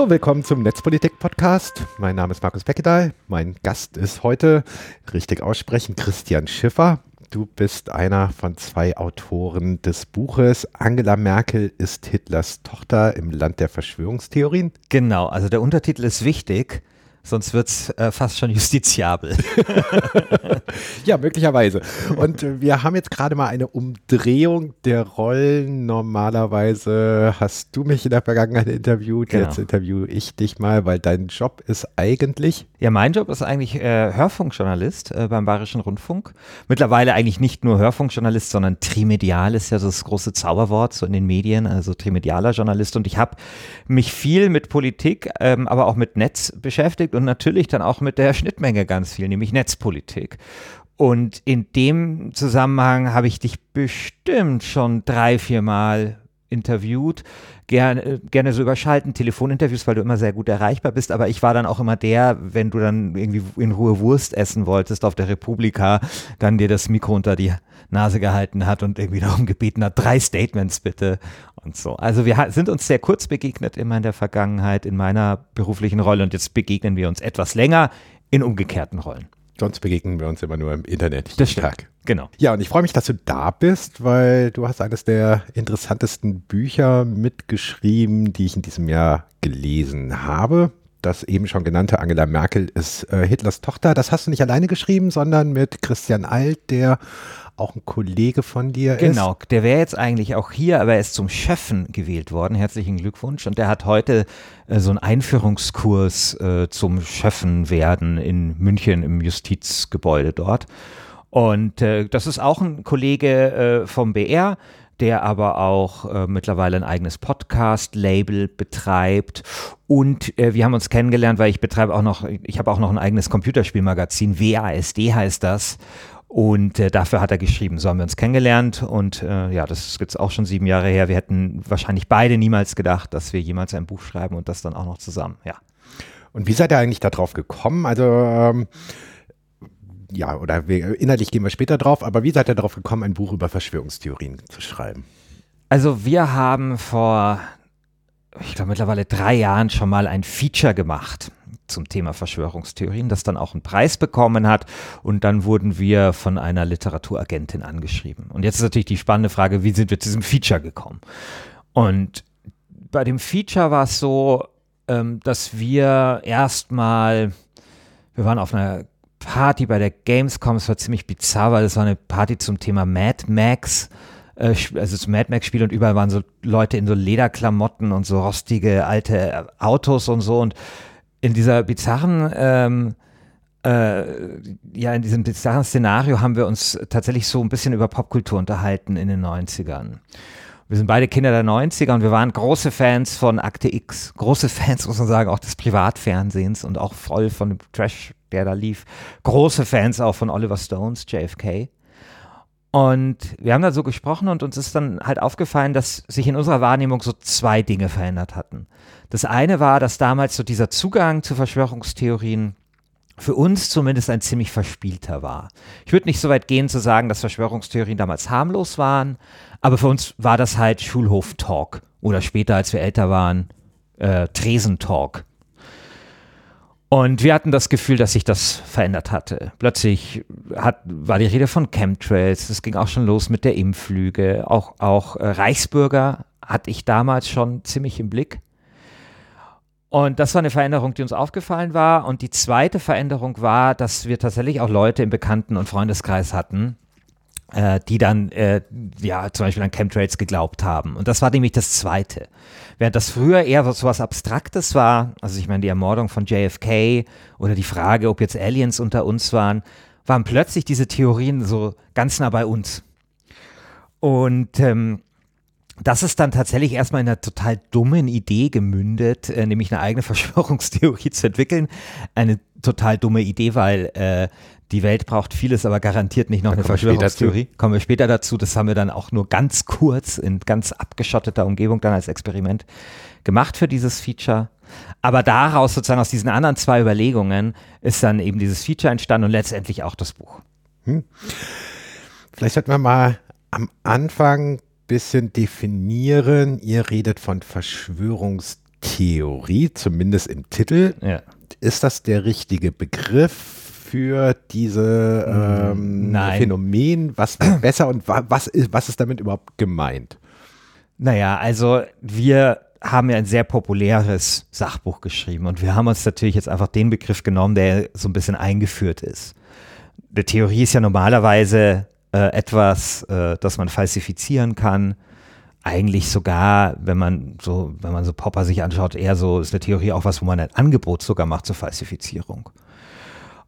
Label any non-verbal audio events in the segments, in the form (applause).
So, willkommen zum Netzpolitik-Podcast. Mein Name ist Markus Beckedahl. Mein Gast ist heute, richtig aussprechen, Christian Schiffer. Du bist einer von zwei Autoren des Buches Angela Merkel ist Hitlers Tochter im Land der Verschwörungstheorien. Genau, also der Untertitel ist wichtig sonst wird es äh, fast schon justiziabel. (laughs) ja, möglicherweise. Und äh, wir haben jetzt gerade mal eine Umdrehung der Rollen. Normalerweise hast du mich in der Vergangenheit interviewt, genau. jetzt interviewe ich dich mal, weil dein Job ist eigentlich. Ja, mein Job ist eigentlich äh, Hörfunkjournalist äh, beim Bayerischen Rundfunk. Mittlerweile eigentlich nicht nur Hörfunkjournalist, sondern trimedial ist ja so das große Zauberwort so in den Medien, also trimedialer Journalist. Und ich habe mich viel mit Politik, ähm, aber auch mit Netz beschäftigt beschäftigt und natürlich dann auch mit der (laughs) Schnittmenge ganz viel, nämlich Netzpolitik. Und in dem Zusammenhang habe ich dich bestimmt schon drei, vier Mal interviewt, gerne, gerne so überschalten, Telefoninterviews, weil du immer sehr gut erreichbar bist, aber ich war dann auch immer der, wenn du dann irgendwie in Ruhe Wurst essen wolltest auf der Republika, dann dir das Mikro unter die Nase gehalten hat und irgendwie darum gebeten hat, drei Statements bitte und so. Also wir sind uns sehr kurz begegnet immer in der Vergangenheit in meiner beruflichen Rolle und jetzt begegnen wir uns etwas länger in umgekehrten Rollen. Sonst begegnen wir uns immer nur im Internet. Das stimmt. Genau. Ja, und ich freue mich, dass du da bist, weil du hast eines der interessantesten Bücher mitgeschrieben, die ich in diesem Jahr gelesen habe. Das eben schon genannte Angela Merkel ist äh, Hitlers Tochter. Das hast du nicht alleine geschrieben, sondern mit Christian Alt, der auch ein Kollege von dir genau, ist. Genau, der wäre jetzt eigentlich auch hier, aber er ist zum Chefen gewählt worden. Herzlichen Glückwunsch. Und der hat heute äh, so einen Einführungskurs äh, zum Chefen werden in München im Justizgebäude dort. Und äh, das ist auch ein Kollege äh, vom BR, der aber auch äh, mittlerweile ein eigenes Podcast-Label betreibt. Und äh, wir haben uns kennengelernt, weil ich betreibe auch noch, ich habe auch noch ein eigenes Computerspielmagazin, WASD heißt das. Und äh, dafür hat er geschrieben, so haben wir uns kennengelernt. Und äh, ja, das ist jetzt auch schon sieben Jahre her. Wir hätten wahrscheinlich beide niemals gedacht, dass wir jemals ein Buch schreiben und das dann auch noch zusammen, ja. Und wie seid ihr eigentlich darauf gekommen? Also, ähm, ja, oder wir, inhaltlich gehen wir später drauf, aber wie seid ihr darauf gekommen, ein Buch über Verschwörungstheorien zu schreiben? Also, wir haben vor, ich glaube, mittlerweile drei Jahren schon mal ein Feature gemacht zum Thema Verschwörungstheorien, das dann auch einen Preis bekommen hat. Und dann wurden wir von einer Literaturagentin angeschrieben. Und jetzt ist natürlich die spannende Frage, wie sind wir zu diesem Feature gekommen? Und bei dem Feature war es so, ähm, dass wir erstmal, wir waren auf einer Party bei der Gamescom, es war ziemlich bizarr, weil es war eine Party zum Thema Mad Max äh, also zum Mad Max Spiel und überall waren so Leute in so Lederklamotten und so rostige alte Autos und so und in dieser bizarren, ähm, äh, ja, in diesem bizarren Szenario haben wir uns tatsächlich so ein bisschen über Popkultur unterhalten in den 90ern. Wir sind beide Kinder der 90er und wir waren große Fans von Akte X, große Fans, muss man sagen, auch des Privatfernsehens und auch voll von dem Trash, der da lief. Große Fans auch von Oliver Stones, JFK. Und wir haben da so gesprochen und uns ist dann halt aufgefallen, dass sich in unserer Wahrnehmung so zwei Dinge verändert hatten. Das eine war, dass damals so dieser Zugang zu Verschwörungstheorien für uns zumindest ein ziemlich verspielter war. Ich würde nicht so weit gehen zu sagen, dass Verschwörungstheorien damals harmlos waren, aber für uns war das halt Schulhof-Talk oder später, als wir älter waren, äh, Tresentalk. Und wir hatten das Gefühl, dass sich das verändert hatte. Plötzlich hat, war die Rede von Chemtrails, es ging auch schon los mit der Impflüge, auch, auch äh, Reichsbürger hatte ich damals schon ziemlich im Blick. Und das war eine Veränderung, die uns aufgefallen war. Und die zweite Veränderung war, dass wir tatsächlich auch Leute im Bekannten- und Freundeskreis hatten, äh, die dann äh, ja zum Beispiel an Chemtrails geglaubt haben. Und das war nämlich das Zweite. Während das früher eher so was Abstraktes war, also ich meine die Ermordung von JFK oder die Frage, ob jetzt Aliens unter uns waren, waren plötzlich diese Theorien so ganz nah bei uns. Und ähm, das ist dann tatsächlich erstmal in einer total dummen Idee gemündet, äh, nämlich eine eigene (laughs) Verschwörungstheorie zu entwickeln. Eine total dumme Idee, weil äh, die Welt braucht vieles, aber garantiert nicht noch da eine Verschwörungstheorie. Kommen wir später dazu. Das haben wir dann auch nur ganz kurz in ganz abgeschotteter Umgebung dann als Experiment gemacht für dieses Feature. Aber daraus sozusagen aus diesen anderen zwei Überlegungen ist dann eben dieses Feature entstanden und letztendlich auch das Buch. Hm. Vielleicht sollten wir mal am Anfang bisschen definieren. Ihr redet von Verschwörungstheorien. Theorie, zumindest im Titel. Ja. Ist das der richtige Begriff für diese ähm, Phänomen? Was (clears throat) besser und was ist, was ist damit überhaupt gemeint? Naja, also wir haben ja ein sehr populäres Sachbuch geschrieben und wir haben uns natürlich jetzt einfach den Begriff genommen, der so ein bisschen eingeführt ist. Die Theorie ist ja normalerweise äh, etwas, äh, das man falsifizieren kann. Eigentlich sogar, wenn man so, wenn man so Popper sich anschaut, eher so ist eine Theorie auch was, wo man ein Angebot sogar macht zur Falsifizierung.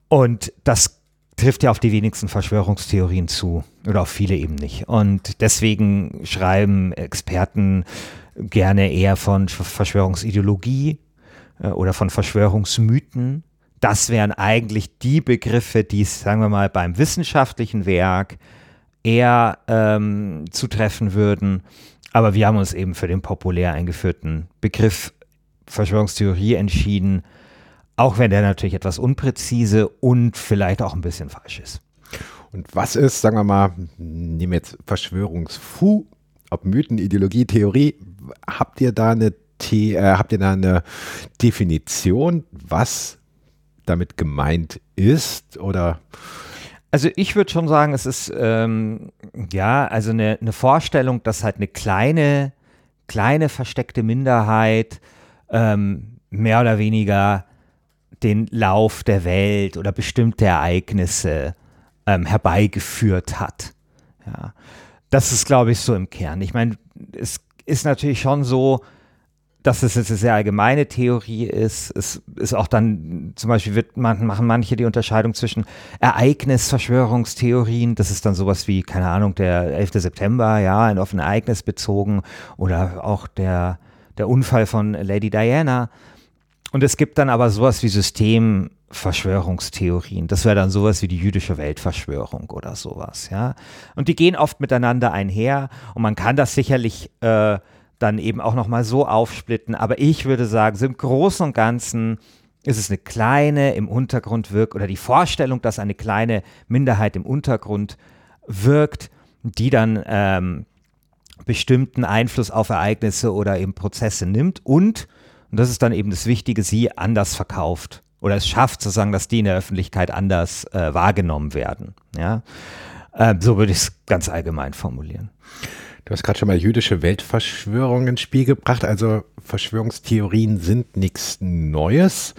Und das trifft ja auf die wenigsten Verschwörungstheorien zu oder auf viele eben nicht. Und deswegen schreiben Experten gerne eher von Verschwörungsideologie äh, oder von Verschwörungsmythen. Das wären eigentlich die Begriffe, die es, sagen wir mal, beim wissenschaftlichen Werk eher ähm, zutreffen würden. Aber wir haben uns eben für den populär eingeführten Begriff Verschwörungstheorie entschieden, auch wenn der natürlich etwas unpräzise und vielleicht auch ein bisschen falsch ist. Und was ist, sagen wir mal, nehmen wir jetzt Verschwörungsfu, ob Mythen, Ideologie, Theorie, habt ihr da eine äh, habt ihr da eine Definition, was damit gemeint ist oder? Also ich würde schon sagen, es ist ähm, ja also eine, eine, Vorstellung, dass halt eine kleine, kleine versteckte Minderheit ähm, mehr oder weniger den Lauf der Welt oder bestimmte Ereignisse ähm, herbeigeführt hat. Ja. Das ist, glaube ich, so im Kern. Ich meine, es ist natürlich schon so, dass es jetzt eine sehr allgemeine Theorie ist. Es ist auch dann, zum Beispiel wird man, machen manche die Unterscheidung zwischen Ereignisverschwörungstheorien, das ist dann sowas wie, keine Ahnung, der 11. September, ja, ein auf Ereignis bezogen oder auch der, der Unfall von Lady Diana. Und es gibt dann aber sowas wie Systemverschwörungstheorien. Das wäre dann sowas wie die jüdische Weltverschwörung oder sowas, ja. Und die gehen oft miteinander einher und man kann das sicherlich äh, dann eben auch nochmal so aufsplitten. Aber ich würde sagen, so im Großen und Ganzen ist es eine kleine im Untergrund wirkt oder die Vorstellung, dass eine kleine Minderheit im Untergrund wirkt, die dann ähm, bestimmten Einfluss auf Ereignisse oder eben Prozesse nimmt und und das ist dann eben das Wichtige, sie anders verkauft oder es schafft sozusagen, dass die in der Öffentlichkeit anders äh, wahrgenommen werden. Ja? Äh, so würde ich es ganz allgemein formulieren. Du hast gerade schon mal jüdische Weltverschwörung ins Spiel gebracht. Also Verschwörungstheorien sind nichts Neues.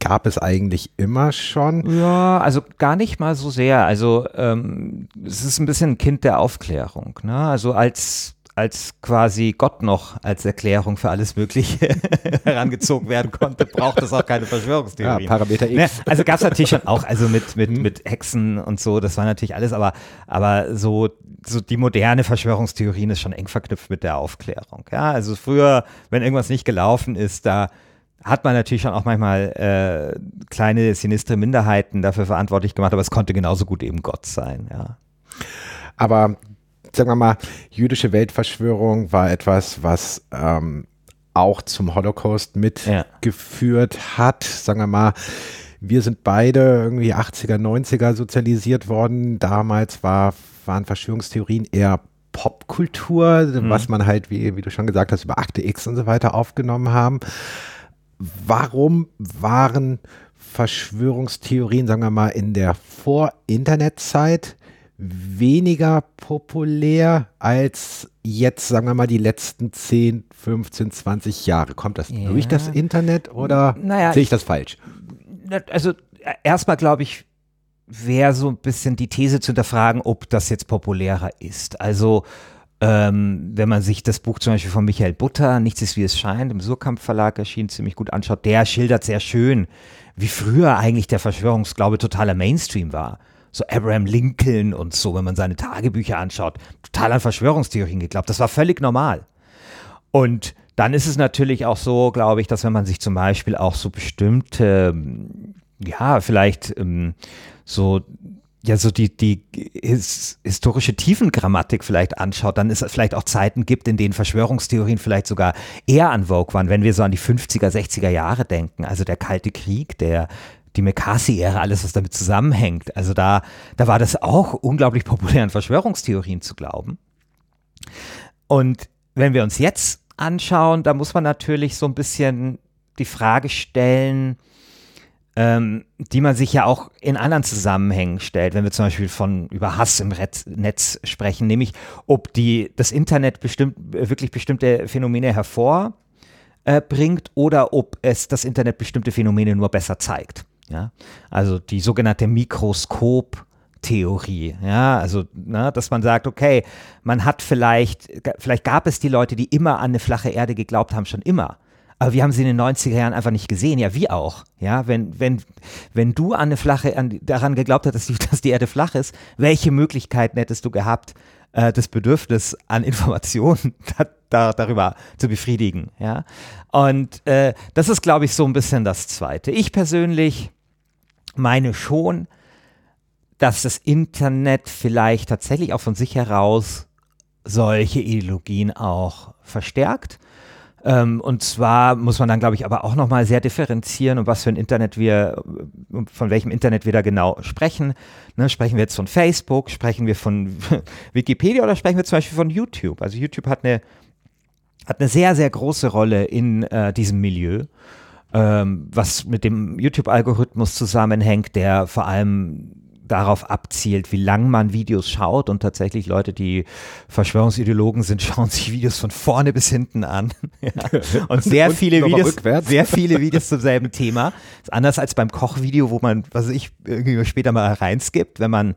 Gab es eigentlich immer schon? Ja, also gar nicht mal so sehr. Also ähm, es ist ein bisschen ein Kind der Aufklärung. Ne? Also als als quasi Gott noch als Erklärung für alles Mögliche (laughs) herangezogen werden konnte, braucht es auch keine Verschwörungstheorie. Ja, Parameter X. Ne? Also gab es natürlich schon auch, also mit, mit, mhm. mit Hexen und so, das war natürlich alles, aber, aber so, so die moderne Verschwörungstheorien ist schon eng verknüpft mit der Aufklärung. Ja, also früher, wenn irgendwas nicht gelaufen ist, da hat man natürlich schon auch manchmal äh, kleine sinistre Minderheiten dafür verantwortlich gemacht, aber es konnte genauso gut eben Gott sein, ja. Aber sagen wir mal, jüdische Weltverschwörung war etwas, was ähm, auch zum Holocaust mitgeführt ja. hat. Sagen wir mal, wir sind beide irgendwie 80er, 90er sozialisiert worden. Damals war, waren Verschwörungstheorien eher Popkultur, mhm. was man halt, wie, wie du schon gesagt hast, über Akte X und so weiter aufgenommen haben. Warum waren Verschwörungstheorien, sagen wir mal, in der Vor-Internet-Zeit weniger populär als jetzt, sagen wir mal, die letzten 10, 15, 20 Jahre. Kommt das ja. durch das Internet oder naja, sehe ich das falsch? Also erstmal glaube ich, wäre so ein bisschen die These zu hinterfragen, ob das jetzt populärer ist. Also ähm, wenn man sich das Buch zum Beispiel von Michael Butter, Nichts ist wie es scheint, im Surkamp Verlag erschienen, ziemlich gut anschaut, der schildert sehr schön, wie früher eigentlich der Verschwörungsglaube totaler Mainstream war so Abraham Lincoln und so, wenn man seine Tagebücher anschaut, total an Verschwörungstheorien geglaubt. Das war völlig normal. Und dann ist es natürlich auch so, glaube ich, dass wenn man sich zum Beispiel auch so bestimmte, ja, vielleicht ähm, so ja, so die, die his, historische Tiefengrammatik vielleicht anschaut, dann ist es vielleicht auch Zeiten gibt, in denen Verschwörungstheorien vielleicht sogar eher an Vogue waren, wenn wir so an die 50er, 60er Jahre denken. Also der Kalte Krieg, der die McCarthy-Ära, alles, was damit zusammenhängt. Also da, da war das auch unglaublich populär, an Verschwörungstheorien zu glauben. Und wenn wir uns jetzt anschauen, da muss man natürlich so ein bisschen die Frage stellen, ähm, die man sich ja auch in anderen Zusammenhängen stellt, wenn wir zum Beispiel von über Hass im Netz sprechen, nämlich ob die, das Internet bestimmt, wirklich bestimmte Phänomene hervorbringt äh, oder ob es das Internet bestimmte Phänomene nur besser zeigt. Ja? Also die sogenannte Mikroskop- Theorie, ja, also, na, ne, dass man sagt, okay, man hat vielleicht, vielleicht gab es die Leute, die immer an eine flache Erde geglaubt haben, schon immer. Aber wir haben sie in den 90er Jahren einfach nicht gesehen. Ja, wie auch. Ja, wenn, wenn, wenn du an eine flache, an, daran geglaubt hättest, (laughs) dass die Erde flach ist, welche Möglichkeiten hättest du gehabt, äh, das Bedürfnis an Informationen (laughs) da, da, darüber zu befriedigen? Ja, und äh, das ist, glaube ich, so ein bisschen das Zweite. Ich persönlich meine schon, dass das Internet vielleicht tatsächlich auch von sich heraus solche Ideologien auch verstärkt ähm, und zwar muss man dann, glaube ich, aber auch nochmal sehr differenzieren, um was für ein Internet wir, von welchem Internet wir da genau sprechen. Ne, sprechen wir jetzt von Facebook, sprechen wir von (laughs) Wikipedia oder sprechen wir zum Beispiel von YouTube? Also YouTube hat eine, hat eine sehr, sehr große Rolle in äh, diesem Milieu. Ähm, was mit dem YouTube-Algorithmus zusammenhängt, der vor allem darauf abzielt, wie lang man Videos schaut und tatsächlich Leute, die Verschwörungsideologen sind, (laughs) schauen sich Videos von vorne bis hinten an. (laughs) ja. Und (laughs) sehr und viele Videos, rückwärts. sehr viele Videos zum selben Thema. Ist anders als beim Kochvideo, wo man, was ich irgendwie später mal reinskippt, wenn man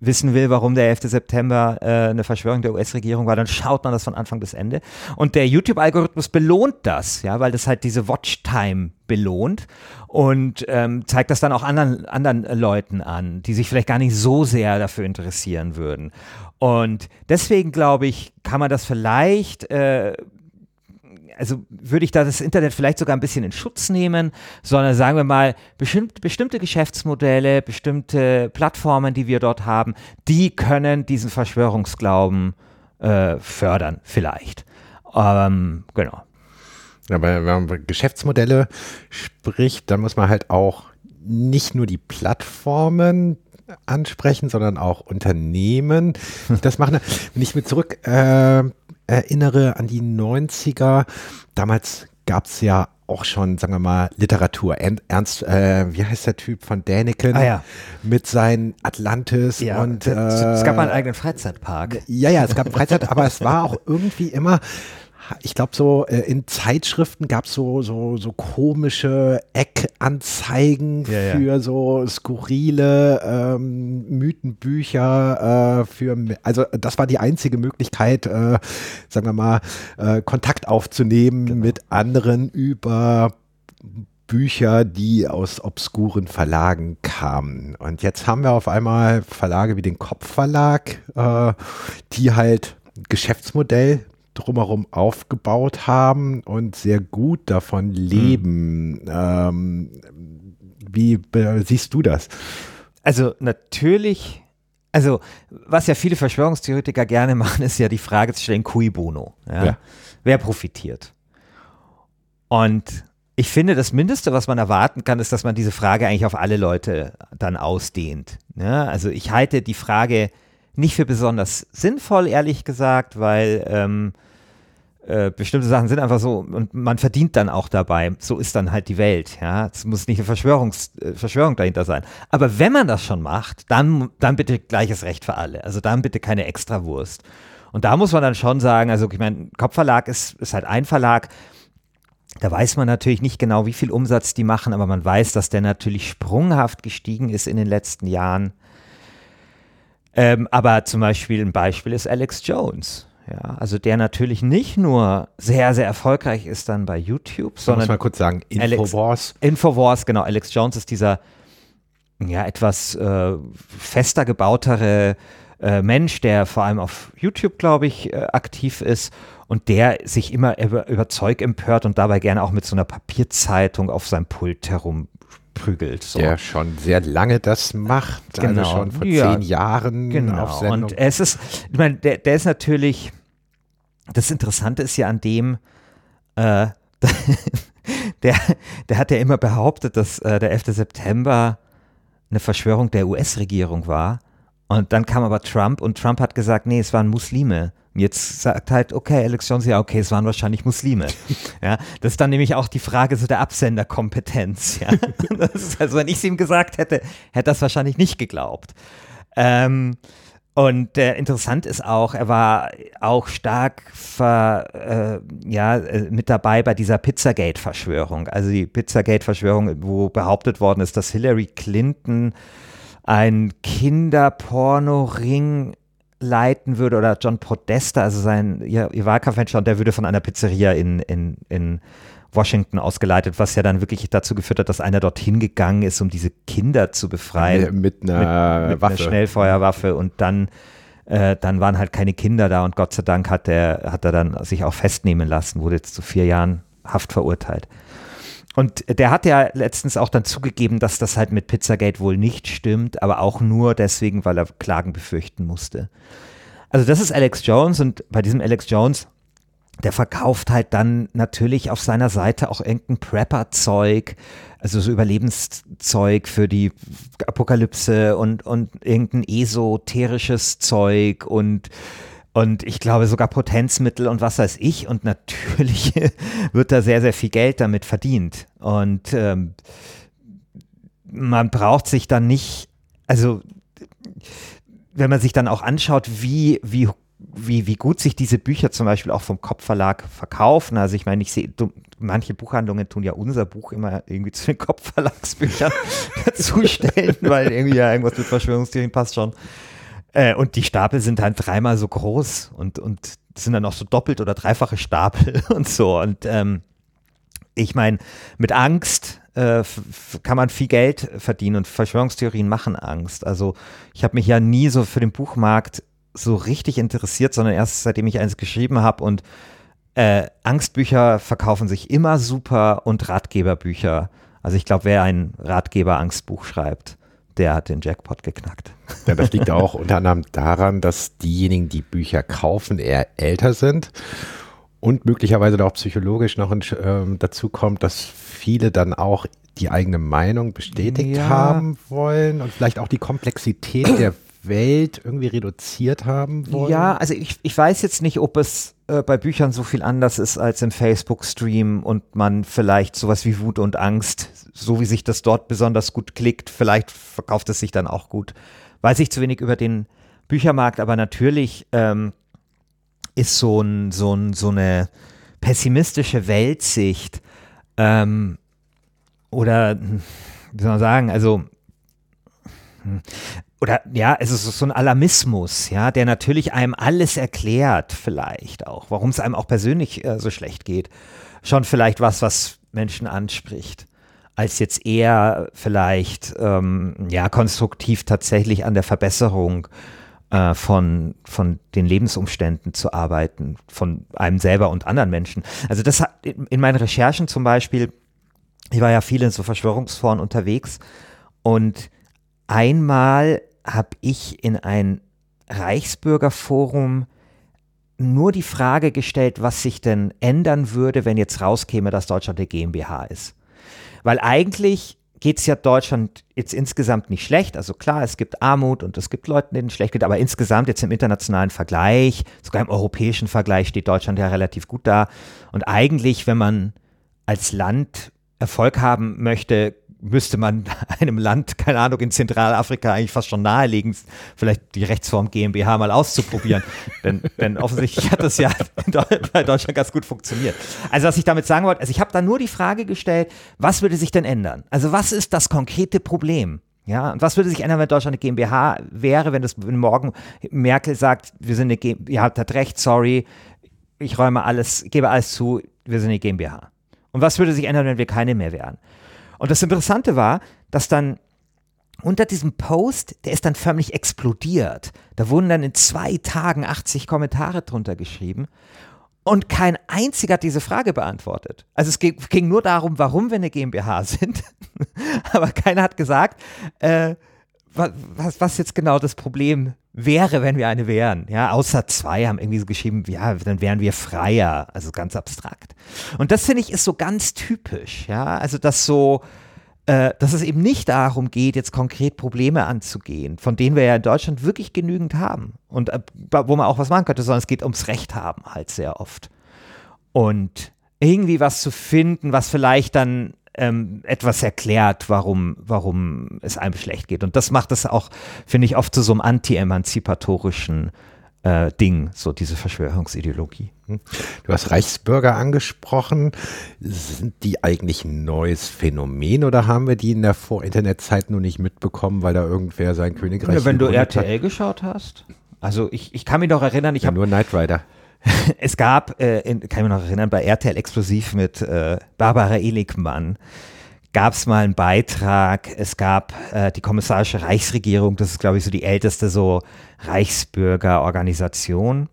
wissen will, warum der 11. September äh, eine Verschwörung der US-Regierung war, dann schaut man das von Anfang bis Ende. Und der YouTube-Algorithmus belohnt das, ja, weil das halt diese Watchtime belohnt und ähm, zeigt das dann auch anderen, anderen Leuten an, die sich vielleicht gar nicht so sehr dafür interessieren würden. Und deswegen glaube ich, kann man das vielleicht äh, also würde ich da das Internet vielleicht sogar ein bisschen in Schutz nehmen, sondern sagen wir mal, bestimmt, bestimmte Geschäftsmodelle, bestimmte Plattformen, die wir dort haben, die können diesen Verschwörungsglauben äh, fördern, vielleicht. Ähm, genau. Aber wenn man über Geschäftsmodelle spricht, dann muss man halt auch nicht nur die Plattformen ansprechen, sondern auch Unternehmen. (laughs) Das machen, wenn ich mir zurück äh, erinnere an die 90er. Damals gab es ja auch schon, sagen wir mal, Literatur. Ernst, äh, wie heißt der Typ von Däniken? Ah, ja. Mit seinen Atlantis ja, und. Äh, es gab mal einen eigenen Freizeitpark. Ja, ja, es gab einen Freizeit, aber es war auch irgendwie immer ich glaube so äh, in Zeitschriften gab es so, so, so komische Eckanzeigen ja, für ja. so skurrile ähm, Mythenbücher. Äh, für, also das war die einzige Möglichkeit, äh, sagen wir mal, äh, Kontakt aufzunehmen genau. mit anderen über Bücher, die aus obskuren Verlagen kamen. Und jetzt haben wir auf einmal Verlage wie den Kopfverlag, äh, die halt Geschäftsmodell drumherum aufgebaut haben und sehr gut davon leben. Hm. Ähm, wie siehst du das? Also natürlich, also was ja viele Verschwörungstheoretiker gerne (laughs) machen, ist ja die Frage zu stellen, cui bono? Ja? Ja. Wer profitiert? Und ich finde, das Mindeste, was man erwarten kann, ist, dass man diese Frage eigentlich auf alle Leute dann ausdehnt. Ja? Also ich halte die Frage nicht für besonders sinnvoll, ehrlich gesagt, weil ähm, äh, bestimmte Sachen sind einfach so und man verdient dann auch dabei. So ist dann halt die Welt. Ja, es muss nicht eine Verschwörungs äh, Verschwörung dahinter sein. Aber wenn man das schon macht, dann, dann bitte gleiches Recht für alle. Also dann bitte keine Extrawurst. Und da muss man dann schon sagen, also ich meine, Kopfverlag ist, ist halt ein Verlag. Da weiß man natürlich nicht genau, wie viel Umsatz die machen, aber man weiß, dass der natürlich sprunghaft gestiegen ist in den letzten Jahren. Ähm, aber zum Beispiel ein Beispiel ist Alex Jones. Ja, also der natürlich nicht nur sehr, sehr erfolgreich ist dann bei YouTube, sondern. Muss man kurz sagen, Infowars. Alex, Infowars, genau. Alex Jones ist dieser, ja, etwas äh, fester gebautere äh, Mensch, der vor allem auf YouTube, glaube ich, äh, aktiv ist und der sich immer über, über Zeug empört und dabei gerne auch mit so einer Papierzeitung auf seinem Pult herum prügelt. So. Der schon sehr lange das macht, also genau. also schon vor ja, zehn Jahren genau. auf Sendung. Und es ist, ich meine, der, der ist natürlich, das Interessante ist ja an dem, äh, (laughs) der, der hat ja immer behauptet, dass äh, der 11. September eine Verschwörung der US-Regierung war. Und dann kam aber Trump und Trump hat gesagt, nee, es waren Muslime, Jetzt sagt halt, okay, Alex Jones, ja, okay, es waren wahrscheinlich Muslime. (laughs) ja, das ist dann nämlich auch die Frage so der Absenderkompetenz. (laughs) Ja? also, wenn ich es ihm gesagt hätte, hätte das wahrscheinlich nicht geglaubt. Ähm, und äh, interessant ist auch, er war auch stark ver, äh, ja, äh, mit dabei bei dieser Pizzagate-Verschwörung. Also die Pizzagate-Verschwörung, wo behauptet worden ist, dass Hillary Clinton ein Kinderporno-Ring leiten würde oder John Podesta, also sein ihr, ihr Wahlkampfmanager, und der würde von einer Pizzeria in, in, in Washington ausgeleitet, was ja dann wirklich dazu geführt hat, dass einer dorthin gegangen ist, um diese Kinder zu befreien. Mit, mit einer mit, mit Waffe. Einer Schnellfeuerwaffe und dann, äh, dann waren halt keine Kinder da und Gott sei Dank hat er, hat er dann sich auch festnehmen lassen, wurde jetzt zu vier Jahren Haft verurteilt. Und der hat ja letztens auch dann zugegeben, dass das halt mit Pizzagate wohl nicht stimmt, aber auch nur deswegen, weil er Klagen befürchten musste. Also das ist Alex Jones und bei diesem Alex Jones der verkauft halt dann natürlich auf seiner Seite auch irgendein Prepper-Zeug, also so Überlebenszeug für die Apokalypse und, und irgendein esoterisches Zeug und und ich glaube sogar Potenzmittel und was weiß ich. Und natürlich (laughs) wird da sehr, sehr viel Geld damit verdient. Und ähm, man braucht sich dann nicht, also wenn man sich dann auch anschaut, wie, wie wie, wie gut sich diese Bücher zum Beispiel auch vom Kopfverlag verkaufen. Also ich meine, ich sehe, manche Buchhandlungen tun ja unser Buch immer irgendwie zu den Kopfverlagsbüchern (laughs) dazustellen, weil irgendwie ja irgendwas mit Verschwörungstheorien passt schon. Äh, und die Stapel sind dann dreimal so groß und, und sind dann auch so doppelt oder dreifache Stapel (laughs) und so. Und ähm, ich meine, mit Angst äh, kann man viel Geld verdienen und Verschwörungstheorien machen Angst. Also ich habe mich ja nie so für den Buchmarkt so richtig interessiert, sondern erst seitdem ich eins geschrieben habe und äh, Angstbücher verkaufen sich immer super und Ratgeberbücher. Also ich glaube, wer ein Ratgeber-Angstbuch schreibt, der hat den Jackpot geknackt. Ja, das liegt auch unter anderem daran, dass diejenigen, die Bücher kaufen, eher älter sind und möglicherweise auch psychologisch noch ähm, dazu kommt, dass viele dann auch die eigene Meinung bestätigt ja. haben wollen und vielleicht auch die Komplexität der Welt irgendwie reduziert haben wollen? Ja, also ich, ich weiß jetzt nicht, ob es äh, bei Büchern so viel anders ist als im Facebook-Stream und man vielleicht sowas wie Wut und Angst, so wie sich das dort besonders gut klickt, vielleicht verkauft es sich dann auch gut. Weiß ich zu wenig über den Büchermarkt, aber natürlich ähm, ist so, ein, so, ein, so eine pessimistische Weltsicht ähm, oder wie soll man sagen, also hm, oder ja, es ist so ein Alarmismus, ja, der natürlich einem alles erklärt, vielleicht auch, warum es einem auch persönlich äh, so schlecht geht. Schon vielleicht was, was Menschen anspricht, als jetzt eher vielleicht ähm, ja konstruktiv tatsächlich an der Verbesserung äh, von, von den Lebensumständen zu arbeiten, von einem selber und anderen Menschen. Also das hat in meinen Recherchen zum Beispiel, ich war ja viel in so Verschwörungsforen unterwegs und Einmal habe ich in ein Reichsbürgerforum nur die Frage gestellt, was sich denn ändern würde, wenn jetzt rauskäme, dass Deutschland eine GmbH ist. Weil eigentlich geht es ja Deutschland jetzt insgesamt nicht schlecht. Also klar, es gibt Armut und es gibt Leute, denen es schlecht geht, aber insgesamt jetzt im internationalen Vergleich, sogar im europäischen Vergleich steht Deutschland ja relativ gut da. Und eigentlich, wenn man als Land Erfolg haben möchte, müsste man (laughs) einem Land, keine Ahnung, in Zentralafrika eigentlich fast schon nahelegen, vielleicht die Rechtsform GmbH mal auszuprobieren. (laughs) denn, denn offensichtlich hat das ja bei Deutschland ganz gut funktioniert. Also was ich damit sagen wollte, also ich habe da nur die Frage gestellt, was würde sich denn ändern? Also was ist das konkrete Problem? Ja, und was würde sich ändern, wenn Deutschland eine GmbH wäre, wenn das wenn morgen Merkel sagt, wir sind eine GmbH, ihr habt recht, sorry, ich räume alles, gebe alles zu, wir sind eine GmbH. Und was würde sich ändern, wenn wir keine mehr wären? Und das Interessante war, dass dann unter diesem Post, der ist dann förmlich explodiert. Da wurden dann in zwei Tagen 80 Kommentare drunter geschrieben. Und kein einziger hat diese Frage beantwortet. Also es ging, nur darum, warum wir eine GmbH (laughs) sind. Aber keiner hat gesagt, äh, was, was jetzt genau das Problem wäre, wenn wir eine wären. Ja, außer zwei haben irgendwie so geschrieben, ja, dann wären wir freier. Also ganz abstrakt. Und das finde ich ist so ganz typisch. Ja, also das so, äh, dass es eben nicht darum geht, jetzt konkret Probleme anzugehen, von denen wir ja in Deutschland wirklich genügend haben und äh, wo man auch was machen könnte, sondern es geht ums Recht haben halt sehr oft. Und irgendwie was zu finden, was vielleicht dann ähm, etwas erklärt, warum, warum es einem schlecht geht. Und das macht es auch, finde ich, oft zu so einem anti-emanzipatorischen äh, Ding, so diese Verschwörungsideologie. Hm. Du hast Reichsbürger angesprochen. Sind die eigentlich ein neues Phänomen oder haben wir die in der Vor-Internet-Zeit nur nicht mitbekommen, weil da irgendwer sein Königreich ja, Wenn du RTL hat? geschaut hast. Also ich, ich kann mich noch erinnern, ich ja, habe nur Knight Rider. (laughs) es gab, äh, in, kann ich mich noch erinnern, bei RTL Explosiv mit äh, Barbara Eligmann gab es mal einen Beitrag. Es gab äh, die kommissarische Reichsregierung, das ist, glaube ich, so die älteste so Reichsbürgerorganisation.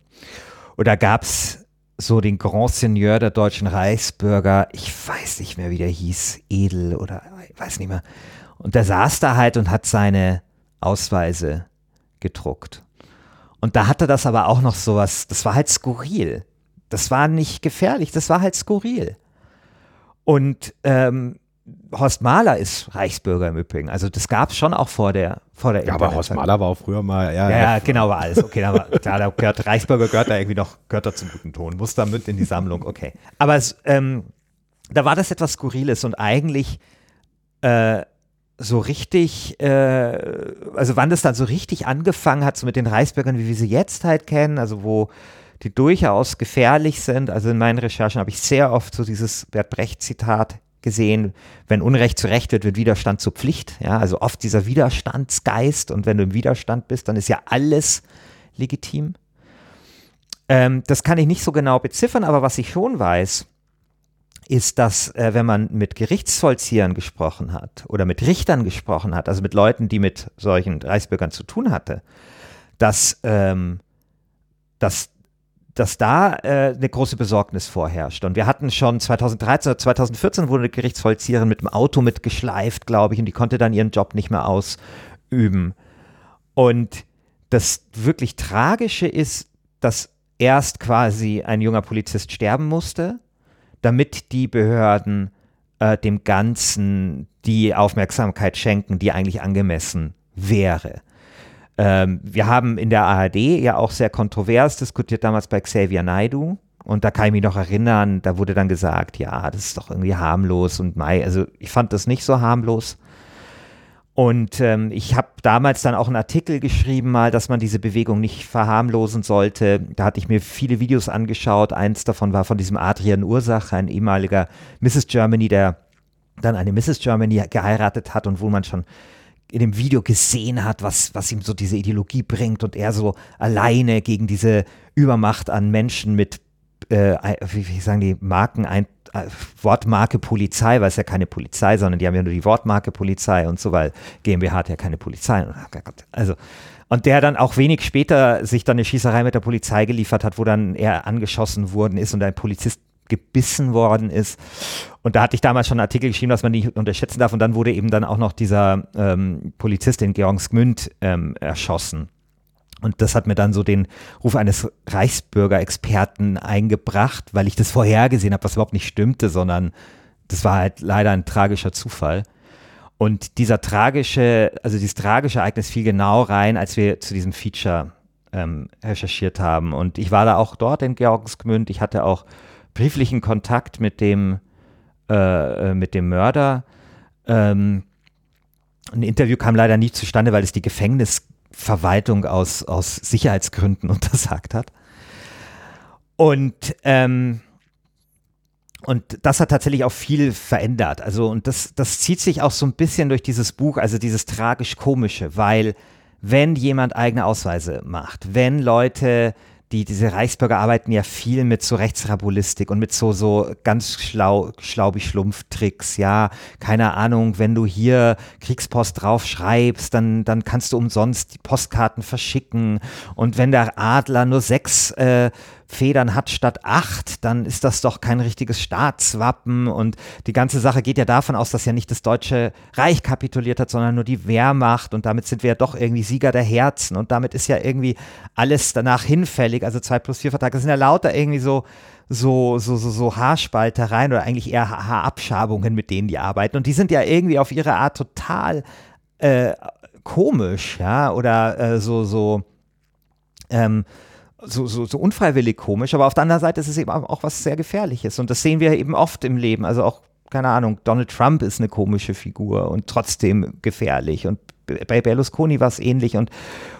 Oder gab es so den Grand Seigneur der deutschen Reichsbürger, ich weiß nicht mehr, wie der hieß, Edel oder ich weiß nicht mehr. Und der saß da halt und hat seine Ausweise gedruckt. Und da hatte das aber auch noch sowas, das war halt skurril. Das war nicht gefährlich, das war halt skurril. Und ähm, Horst Mahler ist Reichsbürger im Übrigen. Also das gab es schon auch vor der vor der Ja, aber Horst Mahler war auch früher mal. Ja, ja, ja genau, war alles. Okay, da war, klar, da gehört Reichsbürger gehört da irgendwie noch, gehört da zum guten Ton, muss da mit in die Sammlung, okay. Aber es, ähm, da war das etwas Skurriles und eigentlich äh, so richtig, äh, also wann das dann so richtig angefangen hat, so mit den Reichsbürgern, wie wir sie jetzt halt kennen, also wo die durchaus gefährlich sind. Also in meinen Recherchen habe ich sehr oft so dieses Bert Brecht-Zitat gesehen, wenn Unrecht zu Recht wird, wird Widerstand zur Pflicht. Ja, also oft dieser Widerstandsgeist und wenn du im Widerstand bist, dann ist ja alles legitim. Ähm, das kann ich nicht so genau beziffern, aber was ich schon weiß, ist, dass äh, wenn man mit Gerichtsvollziehern gesprochen hat oder mit Richtern gesprochen hat, also mit Leuten, die mit solchen Reichsbürgern zu tun hatte, dass, ähm, dass, dass da äh, eine große Besorgnis vorherrscht. Und wir hatten schon 2013 oder 2014 wurde eine Gerichtsvollzieherin mit dem Auto mitgeschleift, glaube ich, und die konnte dann ihren Job nicht mehr ausüben. Und das wirklich Tragische ist, dass erst quasi ein junger Polizist sterben musste damit die Behörden äh, dem Ganzen die Aufmerksamkeit schenken, die eigentlich angemessen wäre. Ähm, wir haben in der ARD ja auch sehr kontrovers diskutiert, damals bei Xavier Naidu. Und da kann ich mich noch erinnern, da wurde dann gesagt, ja, das ist doch irgendwie harmlos und Mai. Also ich fand das nicht so harmlos. Und ähm, ich habe damals dann auch einen Artikel geschrieben, mal, dass man diese Bewegung nicht verharmlosen sollte. Da hatte ich mir viele Videos angeschaut. Eins davon war von diesem Adrian Ursach, ein ehemaliger Mrs. Germany, der dann eine Mrs. Germany geheiratet hat und wo man schon in dem Video gesehen hat, was, was ihm so diese Ideologie bringt und er so alleine gegen diese Übermacht an Menschen mit, äh, wie, wie sagen die, Marken ein, äh, Wortmarke Polizei, weil es ja keine Polizei, sondern die haben ja nur die Wortmarke Polizei und so, weil GmbH hat ja keine Polizei. Also, und der dann auch wenig später sich dann eine Schießerei mit der Polizei geliefert hat, wo dann er angeschossen worden ist und ein Polizist gebissen worden ist. Und da hatte ich damals schon einen Artikel geschrieben, dass man nicht unterschätzen darf. Und dann wurde eben dann auch noch dieser ähm, Polizist in Georgsgmünd ähm, erschossen. Und das hat mir dann so den Ruf eines Reichsbürgerexperten eingebracht, weil ich das vorhergesehen habe, was überhaupt nicht stimmte, sondern das war halt leider ein tragischer Zufall. Und dieser tragische, also dieses tragische Ereignis fiel genau rein, als wir zu diesem Feature ähm, recherchiert haben. Und ich war da auch dort in Georgensgmünd. Ich hatte auch brieflichen Kontakt mit dem, äh, äh mit dem Mörder. Ähm, ein Interview kam leider nie zustande, weil es die Gefängnis Verwaltung aus, aus Sicherheitsgründen (laughs) untersagt hat. Und, ähm, und das hat tatsächlich auch viel verändert. Also, und das, das zieht sich auch so ein bisschen durch dieses Buch, also dieses tragisch-komische, weil wenn jemand eigene Ausweise macht, wenn Leute die, diese Reichsbürger arbeiten ja viel mit so Rechtsrabulistik und mit so, so ganz schlau, schlaubi-Schlumpf-Tricks, ja. Keine Ahnung, wenn du hier Kriegspost drauf schreibst, dann, dann kannst du umsonst die Postkarten verschicken. Und wenn der Adler nur sechs äh, Federn hat statt acht, dann ist das doch kein richtiges Staatswappen. Und die ganze Sache geht ja davon aus, dass ja nicht das Deutsche Reich kapituliert hat, sondern nur die Wehrmacht. Und damit sind wir ja doch irgendwie Sieger der Herzen. Und damit ist ja irgendwie alles danach hinfällig. Also zwei plus vier Vertrag. Das sind ja lauter irgendwie so so, so, so, so Haarspaltereien oder eigentlich eher Haarabschabungen, mit denen die arbeiten. Und die sind ja irgendwie auf ihre Art total äh, komisch, ja, oder äh, so, so, ähm, so, so, so unfreiwillig komisch, aber auf der anderen Seite ist es eben auch was sehr Gefährliches und das sehen wir eben oft im Leben. Also auch, keine Ahnung, Donald Trump ist eine komische Figur und trotzdem gefährlich und bei Berlusconi war es ähnlich und,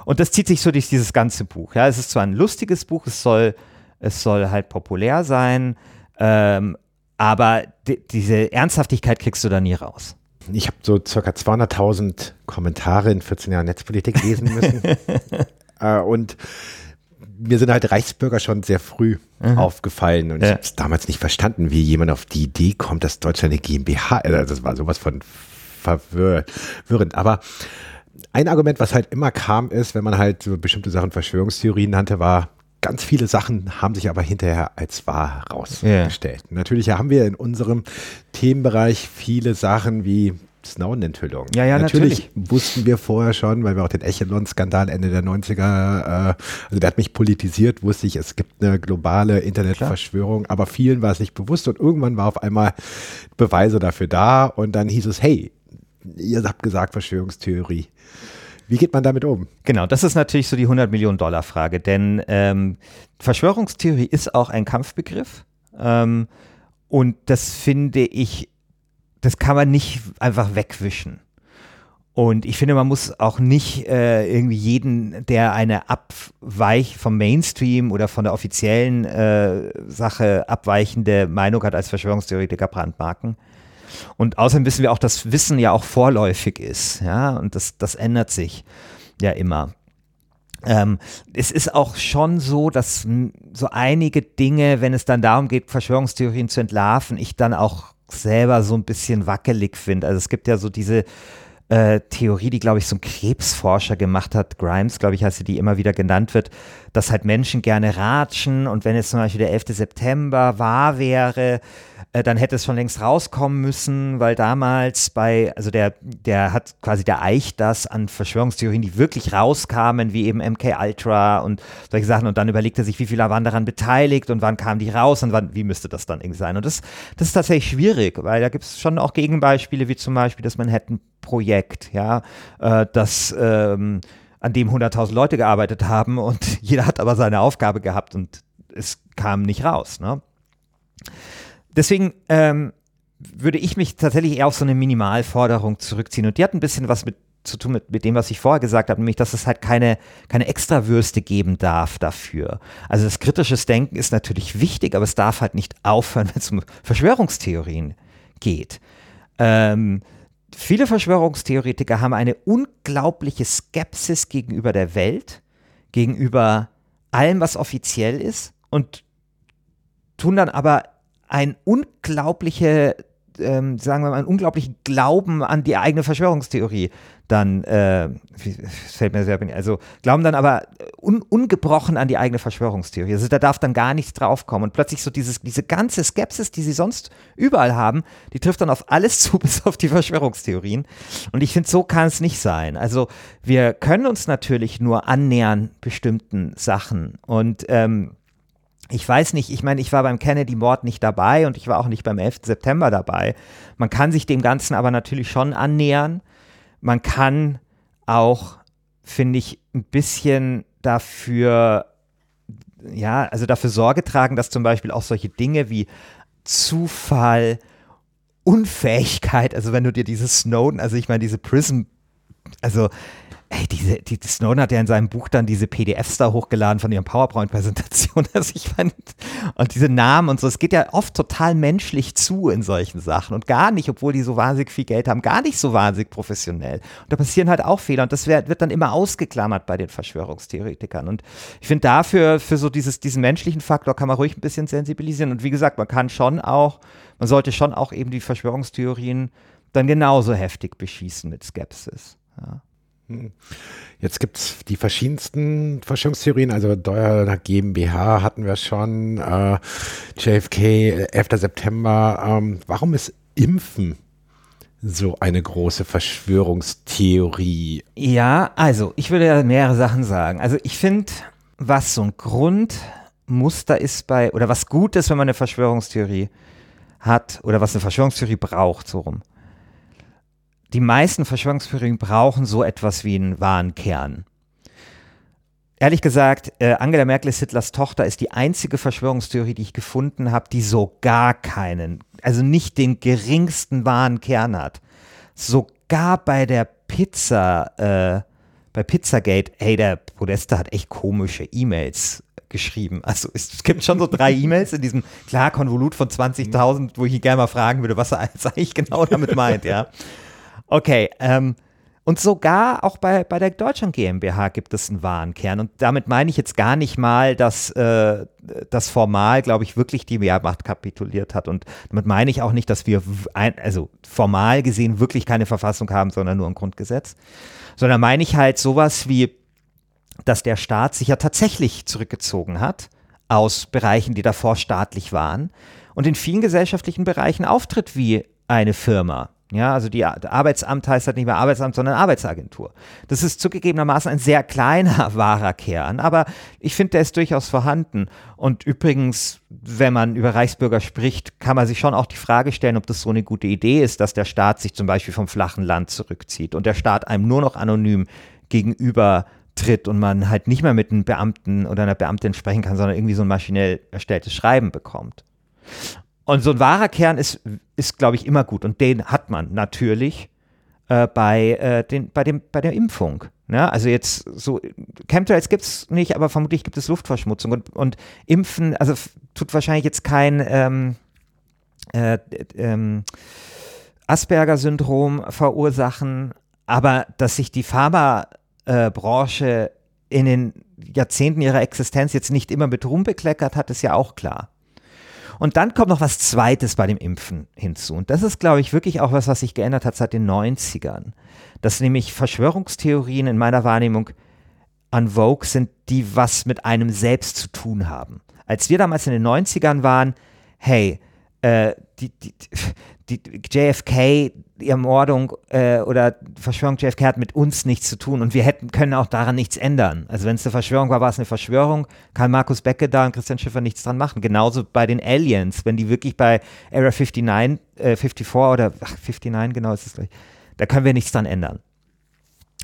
und das zieht sich so durch dieses ganze Buch. Ja, es ist zwar ein lustiges Buch, es soll, es soll halt populär sein, ähm, aber diese Ernsthaftigkeit kriegst du da nie raus. Ich habe so circa 200.000 Kommentare in 14 Jahren Netzpolitik lesen müssen. (laughs) äh, und mir sind halt Reichsbürger schon sehr früh mhm. aufgefallen und ja. ich habe es damals nicht verstanden, wie jemand auf die Idee kommt, dass Deutschland eine GmbH, also das war sowas von verwirrend. Aber ein Argument, was halt immer kam, ist, wenn man halt so bestimmte Sachen Verschwörungstheorien nannte, war, ganz viele Sachen haben sich aber hinterher als wahr rausgestellt. Yeah. Natürlich haben wir in unserem Themenbereich viele Sachen wie Snowden-Enthüllung. Ja, ja, natürlich, natürlich. wussten wir vorher schon, weil wir auch den Echelon-Skandal Ende der 90er, äh, also der hat mich politisiert, wusste ich, es gibt eine globale Internetverschwörung, aber vielen war es nicht bewusst und irgendwann war auf einmal Beweise dafür da und dann hieß es, hey, ihr habt gesagt Verschwörungstheorie. Wie geht man damit um? Genau, das ist natürlich so die 100 Millionen Dollar Frage, denn ähm, Verschwörungstheorie ist auch ein Kampfbegriff ähm, und das finde ich das kann man nicht einfach wegwischen. Und ich finde, man muss auch nicht äh, irgendwie jeden, der eine abweich vom Mainstream oder von der offiziellen äh, Sache abweichende Meinung hat, als Verschwörungstheoretiker brandmarken. Und außerdem wissen wir auch, dass Wissen ja auch vorläufig ist, ja, und das, das ändert sich ja immer. Ähm, es ist auch schon so, dass so einige Dinge, wenn es dann darum geht, Verschwörungstheorien zu entlarven, ich dann auch selber so ein bisschen wackelig finde. Also es gibt ja so diese äh, Theorie, die, glaube ich, so ein Krebsforscher gemacht hat, Grimes, glaube ich, heißt sie, die immer wieder genannt wird, dass halt Menschen gerne ratschen und wenn jetzt zum Beispiel der 11. September wahr wäre, äh, dann hätte es schon längst rauskommen müssen, weil damals bei, also der, der hat quasi, der eicht das an Verschwörungstheorien, die wirklich rauskamen, wie eben MK Ultra und solche Sachen und dann überlegt er sich, wie viele waren daran beteiligt und wann kamen die raus und wann, wie müsste das dann irgendwie sein. Und das, das ist tatsächlich schwierig, weil da gibt es schon auch Gegenbeispiele, wie zum Beispiel das Manhattan-Projekt, ja, äh, das ähm, an dem 100.000 Leute gearbeitet haben und (laughs) jeder hat aber seine Aufgabe gehabt und es kam nicht raus. Ne? Deswegen ähm, würde ich mich tatsächlich eher auf so eine Minimalforderung zurückziehen. Und die hat ein bisschen was mit zu tun mit, mit dem, was ich vorher gesagt habe, nämlich, dass es halt keine, keine Extrawürste geben darf dafür. Also das kritisches Denken ist natürlich wichtig, aber es darf halt nicht aufhören, (laughs) wenn es um Verschwörungstheorien geht. Ähm, viele Verschwörungstheoretiker haben eine unglaubliche Skepsis gegenüber der Welt, gegenüber allem, was offiziell ist und tun dann aber ein unglaubliche, ähm, sagen wir mal, einen unglaublichen Glauben an die eigene Verschwörungstheorie dann, äh, fällt mir sehr, also glauben dann aber un, ungebrochen an die eigene Verschwörungstheorie. Also da darf dann gar nichts draufkommen. Und plötzlich so dieses, diese ganze Skepsis, die sie sonst überall haben, die trifft dann auf alles (laughs) zu, bis auf die Verschwörungstheorien. Und ich finde, so kann es nicht sein. Also wir können uns natürlich nur annähern bestimmten Sachen. Und ähm, ich weiß nicht, ich meine, ich war beim Kennedy-Mord nicht dabei und ich war auch nicht beim 11. September dabei. Man kann sich dem Ganzen aber natürlich schon annähern. Man kann auch, finde ich, ein bisschen dafür, ja, also dafür Sorge tragen, dass zum Beispiel auch solche Dinge wie Zufall, Unfähigkeit, also wenn du dir dieses Snowden, also ich meine, diese Prism, also Ey, diese, die, Snowden hat ja in seinem Buch dann diese PDFs da hochgeladen von ihren PowerPoint-Präsentationen. Also (laughs) ich fand, und diese Namen und so, es geht ja oft total menschlich zu in solchen Sachen und gar nicht, obwohl die so wahnsinnig viel Geld haben, gar nicht so wahnsinnig professionell. Und da passieren halt auch Fehler und das wird, wird dann immer ausgeklammert bei den Verschwörungstheoretikern. Und ich finde dafür, für so dieses, diesen menschlichen Faktor kann man ruhig ein bisschen sensibilisieren. Und wie gesagt, man kann schon auch, man sollte schon auch eben die Verschwörungstheorien dann genauso heftig beschießen mit Skepsis. Ja. Hm. Jetzt gibt es die verschiedensten Verschwörungstheorien, also Deuer GmbH hatten wir schon, äh, JFK, 11. September. Ähm, warum ist Impfen so eine große Verschwörungstheorie? Ja, also ich würde ja mehrere Sachen sagen. Also ich finde, was so ein Grundmuster ist bei, oder was gut ist, wenn man eine Verschwörungstheorie hat, oder was eine Verschwörungstheorie braucht, so rum die meisten Verschwörungstheorien brauchen so etwas wie einen wahren Kern. Ehrlich gesagt, äh, Angela Merkel ist Hitlers Tochter, ist die einzige Verschwörungstheorie, die ich gefunden habe, die so gar keinen, also nicht den geringsten wahren Kern hat. Sogar bei der Pizza, äh, bei Pizzagate, hey, der Podesta hat echt komische E-Mails geschrieben. Also es, gibt schon so drei E-Mails in diesem klar Konvolut von 20.000, wo ich ihn gerne mal fragen würde, was er (laughs) eigentlich genau damit meint, ja. Okay, ähm, und sogar auch bei, bei der Deutschland GmbH gibt es einen wahren Kern. Und damit meine ich jetzt gar nicht mal, dass äh, das formal, glaube ich, wirklich die Wehrmacht kapituliert hat. Und damit meine ich auch nicht, dass wir, ein, also formal gesehen, wirklich keine Verfassung haben, sondern nur ein Grundgesetz. Sondern meine ich halt sowas wie, dass der Staat sich ja tatsächlich zurückgezogen hat aus Bereichen, die davor staatlich waren und in vielen gesellschaftlichen Bereichen auftritt wie eine Firma. Ja, also die Arbeitsamt heißt halt nicht mehr Arbeitsamt, sondern Arbeitsagentur. Das ist zugegebenermaßen ein sehr kleiner (laughs) wahrer Kern, aber ich finde, der ist durchaus vorhanden. Und übrigens, wenn man über Reichsbürger spricht, kann man sich schon auch die Frage stellen, ob das so eine gute Idee ist, dass der Staat sich zum Beispiel vom flachen Land zurückzieht und der Staat einem nur noch anonym gegenüber tritt und man halt nicht mehr mit einem Beamten oder einer Beamtin sprechen kann, sondern irgendwie so ein maschinell erstelltes Schreiben bekommt. Und so ein wahrer Kern ist, ist glaube ich, immer gut. Und den hat man natürlich äh, bei, äh, den, bei, dem, bei der Impfung. Ne? Also jetzt so, Chemtrails gibt es nicht, aber vermutlich gibt es Luftverschmutzung. Und, und Impfen, also tut wahrscheinlich jetzt kein ähm, äh, ähm, Asperger-Syndrom verursachen, aber dass sich die Pharmabranche in den Jahrzehnten ihrer Existenz jetzt nicht immer mit Ruhm bekleckert hat, ist ja auch klar. Und dann kommt noch was Zweites bei dem Impfen hinzu. Und das ist, glaube ich, wirklich auch was, was sich geändert hat seit den 90ern. Dass nämlich Verschwörungstheorien in meiner Wahrnehmung an Vogue sind, die was mit einem selbst zu tun haben. Als wir damals in den 90ern waren, hey, äh, die, die, die JFK, die Ermordung äh, oder Verschwörung JFK hat mit uns nichts zu tun und wir hätten, können auch daran nichts ändern. Also wenn es eine Verschwörung war, war es eine Verschwörung, kann Markus Becke da und Christian Schiffer nichts dran machen. Genauso bei den Aliens, wenn die wirklich bei Area 59, äh, 54 oder ach, 59 genau ist es gleich, da können wir nichts dran ändern.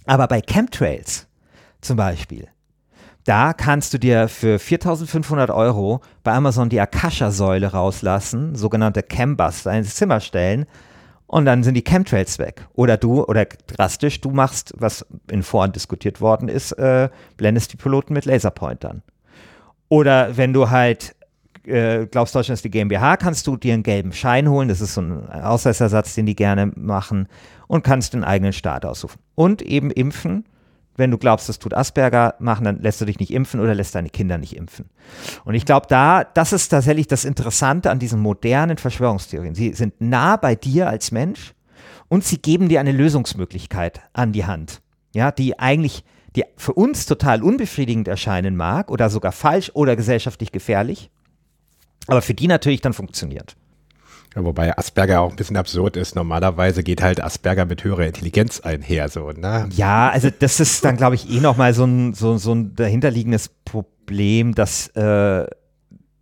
Aber bei Chemtrails zum Beispiel, da kannst du dir für 4500 Euro bei Amazon die Akasha-Säule rauslassen, sogenannte Cambuster, ins Zimmer stellen und dann sind die Chemtrails weg. Oder du, oder drastisch, du machst, was in Foren diskutiert worden ist, äh, blendest die Piloten mit Laserpointern. Oder wenn du halt äh, glaubst, Deutschland ist die GmbH, kannst du dir einen gelben Schein holen. Das ist so ein Ausweisersatz, den die gerne machen. Und kannst den eigenen Staat aussuchen. Und eben impfen wenn du glaubst, das tut Asperger machen, dann lässt du dich nicht impfen oder lässt deine Kinder nicht impfen. Und ich glaube, da, das ist tatsächlich das Interessante an diesen modernen Verschwörungstheorien. Sie sind nah bei dir als Mensch und sie geben dir eine Lösungsmöglichkeit an die Hand. Ja, die eigentlich, die für uns total unbefriedigend erscheinen mag oder sogar falsch oder gesellschaftlich gefährlich, aber für die natürlich dann funktioniert. Ja, wobei Asperger auch ein bisschen absurd ist. Normalerweise geht halt Asperger mit höherer Intelligenz einher, so, ne? Ja, also das ist dann, glaube ich, eh nochmal so ein, so, so ein dahinterliegendes Problem, dass, äh,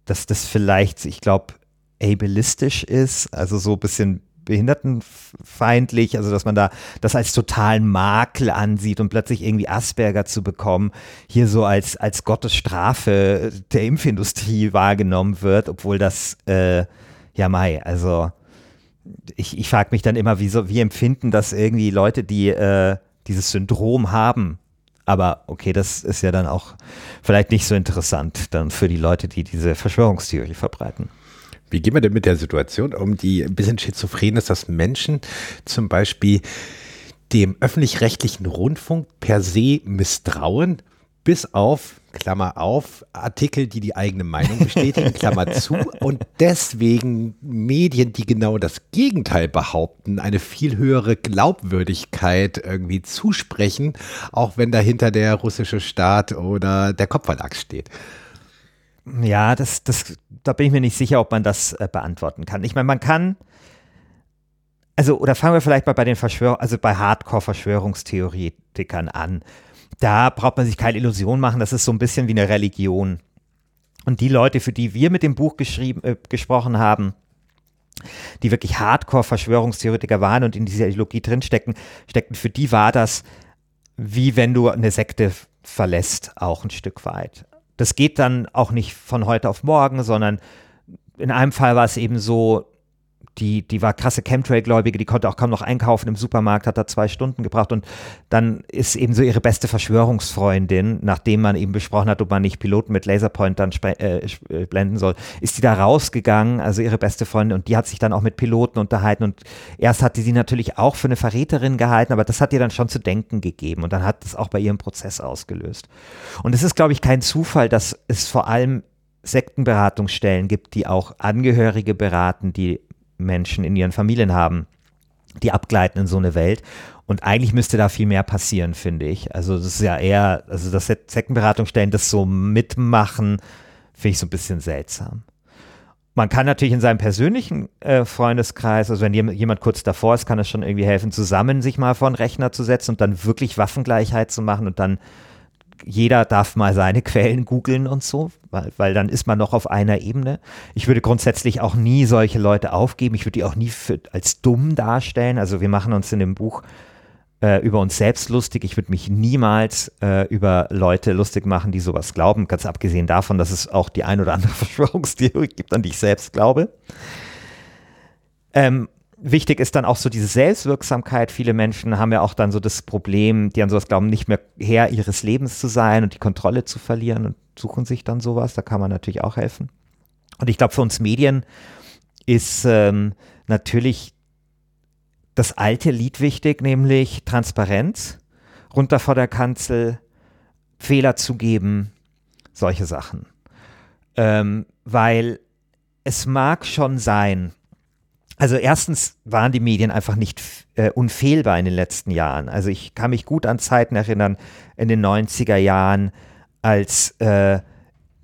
dass das vielleicht, ich glaube, ableistisch ist, also so ein bisschen behindertenfeindlich, also dass man da das als totalen Makel ansieht und plötzlich irgendwie Asperger zu bekommen, hier so als, als Gottes Strafe der Impfindustrie wahrgenommen wird, obwohl das äh, ja, Mai, also ich, ich frage mich dann immer, wie, so, wie empfinden das irgendwie Leute, die äh, dieses Syndrom haben? Aber okay, das ist ja dann auch vielleicht nicht so interessant dann für die Leute, die diese Verschwörungstheorie verbreiten. Wie gehen wir denn mit der Situation um, die ein bisschen schizophren ist, dass Menschen zum Beispiel dem öffentlich-rechtlichen Rundfunk per se misstrauen, bis auf, Klammer auf, Artikel, die die eigene Meinung bestätigen, (laughs) Klammer zu, und deswegen Medien, die genau das Gegenteil behaupten, eine viel höhere Glaubwürdigkeit irgendwie zusprechen, auch wenn dahinter der russische Staat oder der Kopfverlag steht. Ja, das, das, da bin ich mir nicht sicher, ob man das äh, beantworten kann. Ich meine, man kann, also, oder fangen wir vielleicht mal bei den Verschwörung, also bei Hardcore-Verschwörungstheoretikern an. Da braucht man sich keine Illusion machen, das ist so ein bisschen wie eine Religion. Und die Leute, für die wir mit dem Buch geschrieben, äh, gesprochen haben, die wirklich Hardcore-Verschwörungstheoretiker waren und in dieser Ideologie drinstecken, steckten, für die war das wie wenn du eine Sekte verlässt, auch ein Stück weit. Das geht dann auch nicht von heute auf morgen, sondern in einem Fall war es eben so, die, die war krasse Chemtrail-Gläubige, die konnte auch kaum noch einkaufen im Supermarkt, hat da zwei Stunden gebraucht und dann ist eben so ihre beste Verschwörungsfreundin, nachdem man eben besprochen hat, ob man nicht Piloten mit Laserpointern äh, äh, blenden soll, ist die da rausgegangen, also ihre beste Freundin und die hat sich dann auch mit Piloten unterhalten und erst hat die sie natürlich auch für eine Verräterin gehalten, aber das hat ihr dann schon zu denken gegeben und dann hat es auch bei ihrem Prozess ausgelöst. Und es ist, glaube ich, kein Zufall, dass es vor allem Sektenberatungsstellen gibt, die auch Angehörige beraten, die Menschen in ihren Familien haben, die abgleiten in so eine Welt. Und eigentlich müsste da viel mehr passieren, finde ich. Also das ist ja eher, also dass Sektenberatungsstellen das so mitmachen, finde ich so ein bisschen seltsam. Man kann natürlich in seinem persönlichen äh, Freundeskreis, also wenn jemand kurz davor ist, kann es schon irgendwie helfen, zusammen sich mal vor einen Rechner zu setzen und dann wirklich Waffengleichheit zu machen und dann jeder darf mal seine Quellen googeln und so, weil, weil dann ist man noch auf einer Ebene. Ich würde grundsätzlich auch nie solche Leute aufgeben. Ich würde die auch nie für, als dumm darstellen. Also wir machen uns in dem Buch äh, über uns selbst lustig. Ich würde mich niemals äh, über Leute lustig machen, die sowas glauben. Ganz abgesehen davon, dass es auch die ein oder andere (laughs) Verschwörungstheorie gibt, an die ich selbst glaube. Ähm, wichtig ist dann auch so diese Selbstwirksamkeit. Viele Menschen haben ja auch dann so das Problem, die an sowas glauben, nicht mehr Herr ihres Lebens zu sein und die Kontrolle zu verlieren und suchen sich dann sowas. Da kann man natürlich auch helfen. Und ich glaube, für uns Medien ist ähm, natürlich das alte Lied wichtig, nämlich Transparenz, runter vor der Kanzel, Fehler zugeben, solche Sachen. Ähm, weil es mag schon sein, also erstens waren die Medien einfach nicht äh, unfehlbar in den letzten Jahren. Also ich kann mich gut an Zeiten erinnern in den 90er Jahren, als äh,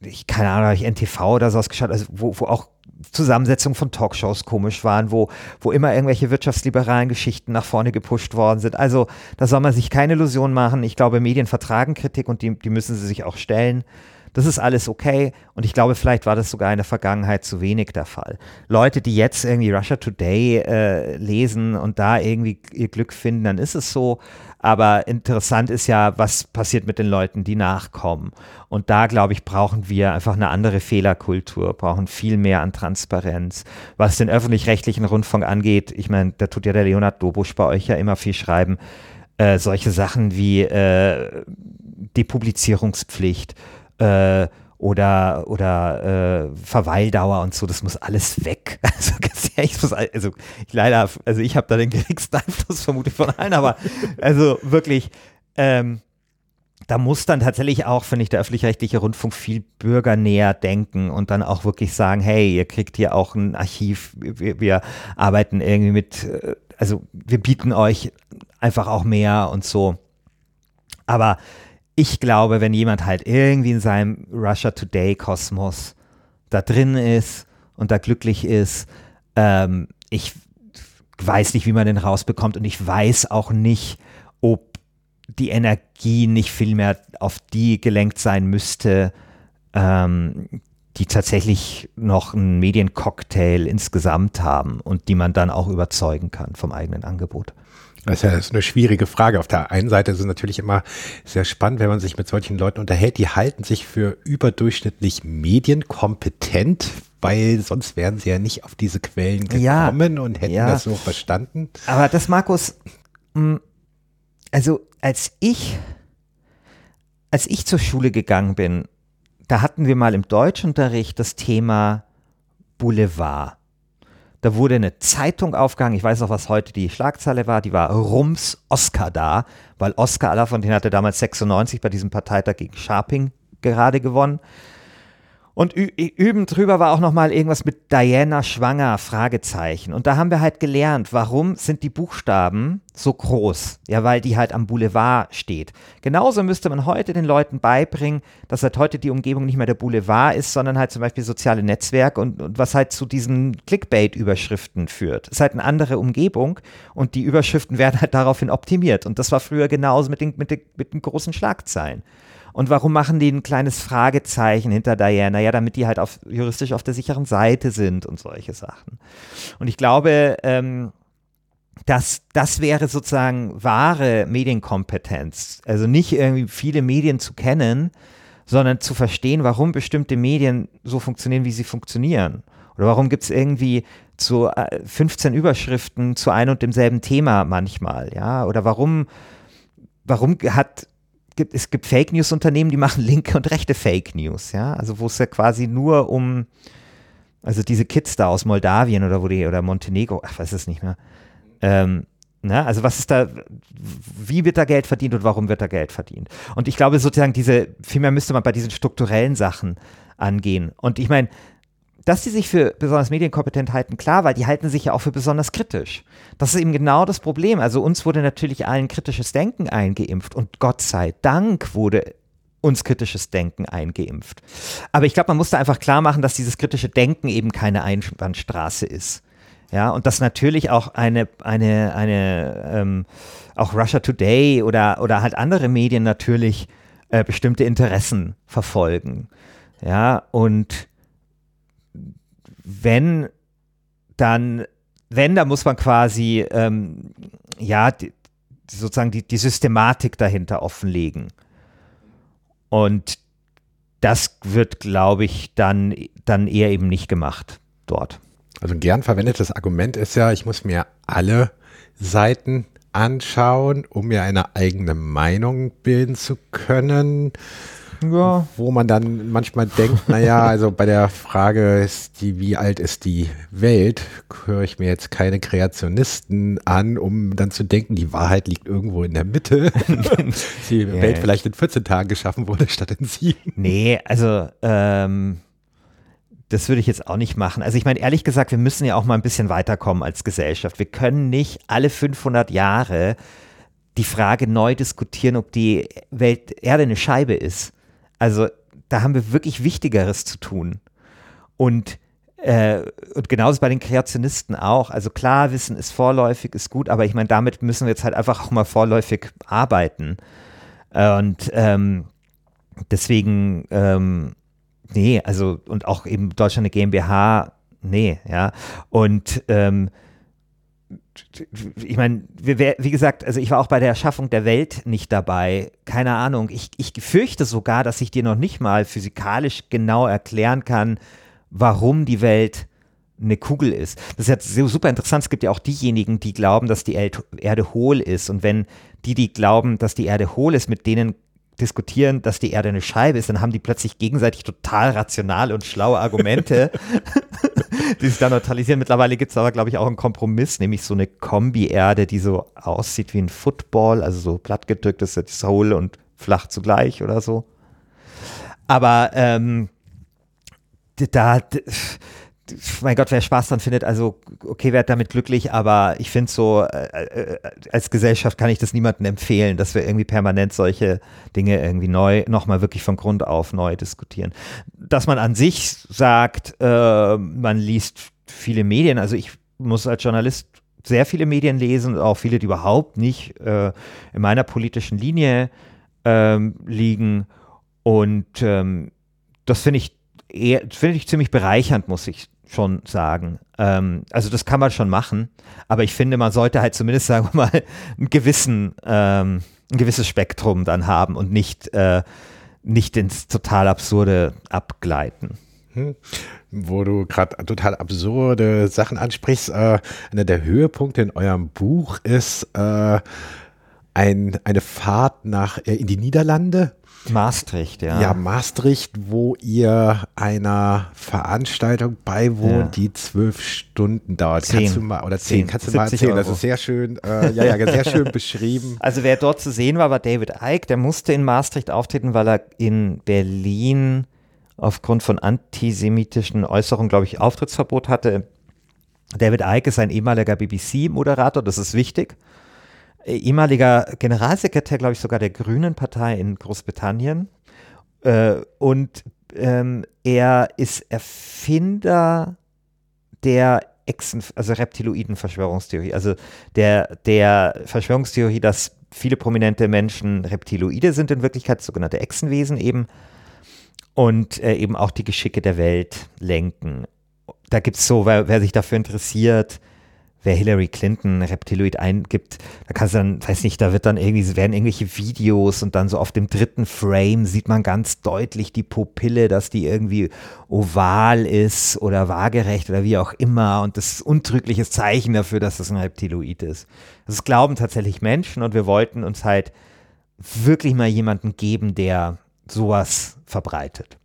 ich keine Ahnung, ich NTV oder sowas geschaut, also wo, wo auch Zusammensetzungen von Talkshows komisch waren, wo, wo immer irgendwelche wirtschaftsliberalen Geschichten nach vorne gepusht worden sind. Also da soll man sich keine Illusion machen. Ich glaube, Medien vertragen Kritik und die, die müssen sie sich auch stellen. Das ist alles okay und ich glaube, vielleicht war das sogar in der Vergangenheit zu wenig der Fall. Leute, die jetzt irgendwie Russia Today äh, lesen und da irgendwie ihr Glück finden, dann ist es so. Aber interessant ist ja, was passiert mit den Leuten, die nachkommen. Und da, glaube ich, brauchen wir einfach eine andere Fehlerkultur, brauchen viel mehr an Transparenz. Was den öffentlich-rechtlichen Rundfunk angeht, ich meine, da tut ja der Leonhard Dobusch bei euch ja immer viel schreiben. Äh, solche Sachen wie äh, Depublizierungspflicht, äh, oder, oder äh, Verweildauer und so, das muss alles weg. (laughs) Also ganz ehrlich, muss, also ich leider, also ich habe da den geringsten Einfluss vermutlich von allen, aber also wirklich, ähm, da muss dann tatsächlich auch, finde ich, der öffentlich-rechtliche Rundfunk viel bürgernäher denken und dann auch wirklich sagen, hey, ihr kriegt hier auch ein Archiv, wir, wir arbeiten irgendwie mit, äh, also wir bieten euch einfach auch mehr und so. Aber ich glaube, wenn jemand halt irgendwie in seinem Russia Today Kosmos da drin ist und da glücklich ist, ähm, ich weiß nicht, wie man den rausbekommt und ich weiß auch nicht, ob die Energie nicht viel mehr auf die gelenkt sein müsste, ähm, die tatsächlich noch einen Mediencocktail insgesamt haben und die man dann auch überzeugen kann vom eigenen Angebot. Das ist ja eine schwierige Frage. Auf der einen Seite ist es natürlich immer sehr spannend, wenn man sich mit solchen Leuten unterhält. Die halten sich für überdurchschnittlich medienkompetent, weil sonst wären sie ja nicht auf diese Quellen gekommen ja, und hätten ja. das so verstanden. Aber das, Markus, hm, also als ich, als ich zur Schule gegangen bin, da hatten wir mal im Deutschunterricht das Thema Boulevard. Da wurde eine Zeitung aufgehangen. Ich weiß noch, was heute die Schlagzeile war. Die war Rums Oscar da, weil Oscar Allerfontaine hatte damals 96 bei diesem Parteitag gegen Sharping gerade gewonnen. Und üben drüber war auch nochmal irgendwas mit Diana schwanger, Fragezeichen. Und da haben wir halt gelernt, warum sind die Buchstaben so groß? Ja, weil die halt am Boulevard steht. Genauso müsste man heute den Leuten beibringen, dass halt heute die Umgebung nicht mehr der Boulevard ist, sondern halt zum Beispiel soziale Netzwerke und, und was halt zu diesen Clickbait-Überschriften führt. Es ist halt eine andere Umgebung und die Überschriften (laughs) werden halt daraufhin optimiert. Und das war früher genauso mit den, mit den, mit den großen Schlagzeilen. Und warum machen die ein kleines Fragezeichen hinter Diana? Ja, damit die halt auf, juristisch auf der sicheren Seite sind und solche Sachen. Und ich glaube, ähm, dass das wäre sozusagen wahre Medienkompetenz. Also nicht irgendwie viele Medien zu kennen, sondern zu verstehen, warum bestimmte Medien so funktionieren, wie sie funktionieren. Oder warum gibt es irgendwie zu 15 äh, Überschriften zu einem und demselben Thema manchmal, ja? Oder warum, warum hat gibt, es gibt Fake News Unternehmen, die machen linke und rechte Fake News, ja, also wo es ja quasi nur um, also diese Kids da aus Moldawien oder wo die, oder Montenegro, ach, weiß es nicht mehr, ähm, na, ne, also was ist da, wie wird da Geld verdient und warum wird da Geld verdient? Und ich glaube sozusagen diese, vielmehr müsste man bei diesen strukturellen Sachen angehen. Und ich meine, dass sie sich für besonders medienkompetent halten, klar, weil die halten sich ja auch für besonders kritisch. Das ist eben genau das Problem. Also uns wurde natürlich allen kritisches Denken eingeimpft und Gott sei Dank wurde uns kritisches Denken eingeimpft. Aber ich glaube, man muss da einfach klar machen, dass dieses kritische Denken eben keine Einbahnstraße ist. Ja, und dass natürlich auch eine, eine, eine, ähm, auch Russia Today oder, oder halt andere Medien natürlich äh, bestimmte Interessen verfolgen. Ja, und wenn dann, wenn, da muss man quasi, ähm, ja, die, sozusagen die, die Systematik dahinter offenlegen. Und das wird, glaube ich, dann, dann eher eben nicht gemacht dort. Also ein gern verwendetes Argument ist ja, ich muss mir alle Seiten anschauen, um mir eine eigene Meinung bilden zu können. Ja. Wo man dann manchmal denkt, naja, also bei der Frage ist die, wie alt ist die Welt, höre ich mir jetzt keine Kreationisten an, um dann zu denken, die Wahrheit liegt irgendwo in der Mitte. (laughs) die yeah. Welt vielleicht in 14 Tagen geschaffen wurde, statt in sieben. Nee, also ähm, das würde ich jetzt auch nicht machen. Also ich meine, ehrlich gesagt, wir müssen ja auch mal ein bisschen weiterkommen als Gesellschaft. Wir können nicht alle 500 Jahre die Frage neu diskutieren, ob die Welt Erde eine Scheibe ist. Also da haben wir wirklich Wichtigeres zu tun. Und, äh, und genauso bei den Kreationisten auch. Also klar, Wissen ist vorläufig, ist gut, aber ich meine, damit müssen wir jetzt halt einfach auch mal vorläufig arbeiten. Und ähm, deswegen, ähm, nee, also und auch eben Deutschland eine GmbH, nee, ja. Und ähm, ich meine, wie gesagt, also ich war auch bei der Erschaffung der Welt nicht dabei. Keine Ahnung. Ich, ich fürchte sogar, dass ich dir noch nicht mal physikalisch genau erklären kann, warum die Welt eine Kugel ist. Das ist jetzt super interessant. Es gibt ja auch diejenigen, die glauben, dass die Erde hohl ist. Und wenn die, die glauben, dass die Erde hohl ist, mit denen diskutieren, dass die Erde eine Scheibe ist, dann haben die plötzlich gegenseitig total rationale und schlaue Argumente, (laughs) (laughs) die sich da neutralisieren. Mittlerweile gibt es aber, glaube ich, auch einen Kompromiss, nämlich so eine Kombi-Erde, die so aussieht wie ein Football, also so plattgedrückt ist jetzt hohl und flach zugleich oder so. Aber ähm, da, mein Gott, wer Spaß dran findet, also okay, wer damit glücklich, aber ich finde so, äh, äh, als Gesellschaft kann ich das niemandem empfehlen, dass wir irgendwie permanent solche Dinge irgendwie neu, nochmal wirklich von Grund auf neu diskutieren. Dass man an sich sagt, äh, man liest viele Medien, also ich muss als Journalist sehr viele Medien lesen, auch viele, die überhaupt nicht äh, in meiner politischen Linie ähm, liegen und ähm, das finde ich finde ich ziemlich bereichernd, muss ich schon sagen. Ähm, also das kann man schon machen, aber ich finde, man sollte halt zumindest, (laughs) sagen wir mal, einen gewissen, ähm, ein gewisses Spektrum dann haben und nicht, äh, nicht ins total Absurde abgleiten. Hm. Wo du gerade total absurde Sachen ansprichst, äh, einer der Höhepunkte in eurem Buch ist äh, ein, eine Fahrt nach äh, in die Niederlande Maastricht, ja. Ja, Maastricht, wo ihr einer Veranstaltung beiwohnt, ja. die zwölf Stunden dauert. Zehn. Kannst du mal, oder zehn, zehn. kannst du mal erzählen? Euro. Das ist sehr schön, äh, ja, ja, sehr schön (laughs) beschrieben. Also wer dort zu sehen war, war David Icke, der musste in Maastricht auftreten, weil er in Berlin aufgrund von antisemitischen Äußerungen, glaube ich, Auftrittsverbot hatte. David Icke ist ein ehemaliger BBC-Moderator, das ist wichtig. Äh, ehemaliger Generalsekretär, glaube ich, sogar der Grünen Partei in Großbritannien. Äh, und ähm, er ist Erfinder der Exen, also Reptiloiden-Verschwörungstheorie, also der, der Verschwörungstheorie, dass viele prominente Menschen Reptiloide sind in Wirklichkeit, sogenannte Echsenwesen eben, und äh, eben auch die Geschicke der Welt lenken. Da gibt es so, wer, wer, sich dafür interessiert, wer Hillary Clinton Reptiloid eingibt, da kannst du dann, weiß nicht, da wird dann irgendwie, werden irgendwelche Videos und dann so auf dem dritten Frame sieht man ganz deutlich die Pupille, dass die irgendwie oval ist oder waagerecht oder wie auch immer und das ist untrügliches Zeichen dafür, dass das ein Reptiloid ist. Das glauben tatsächlich Menschen und wir wollten uns halt wirklich mal jemanden geben, der sowas verbreitet.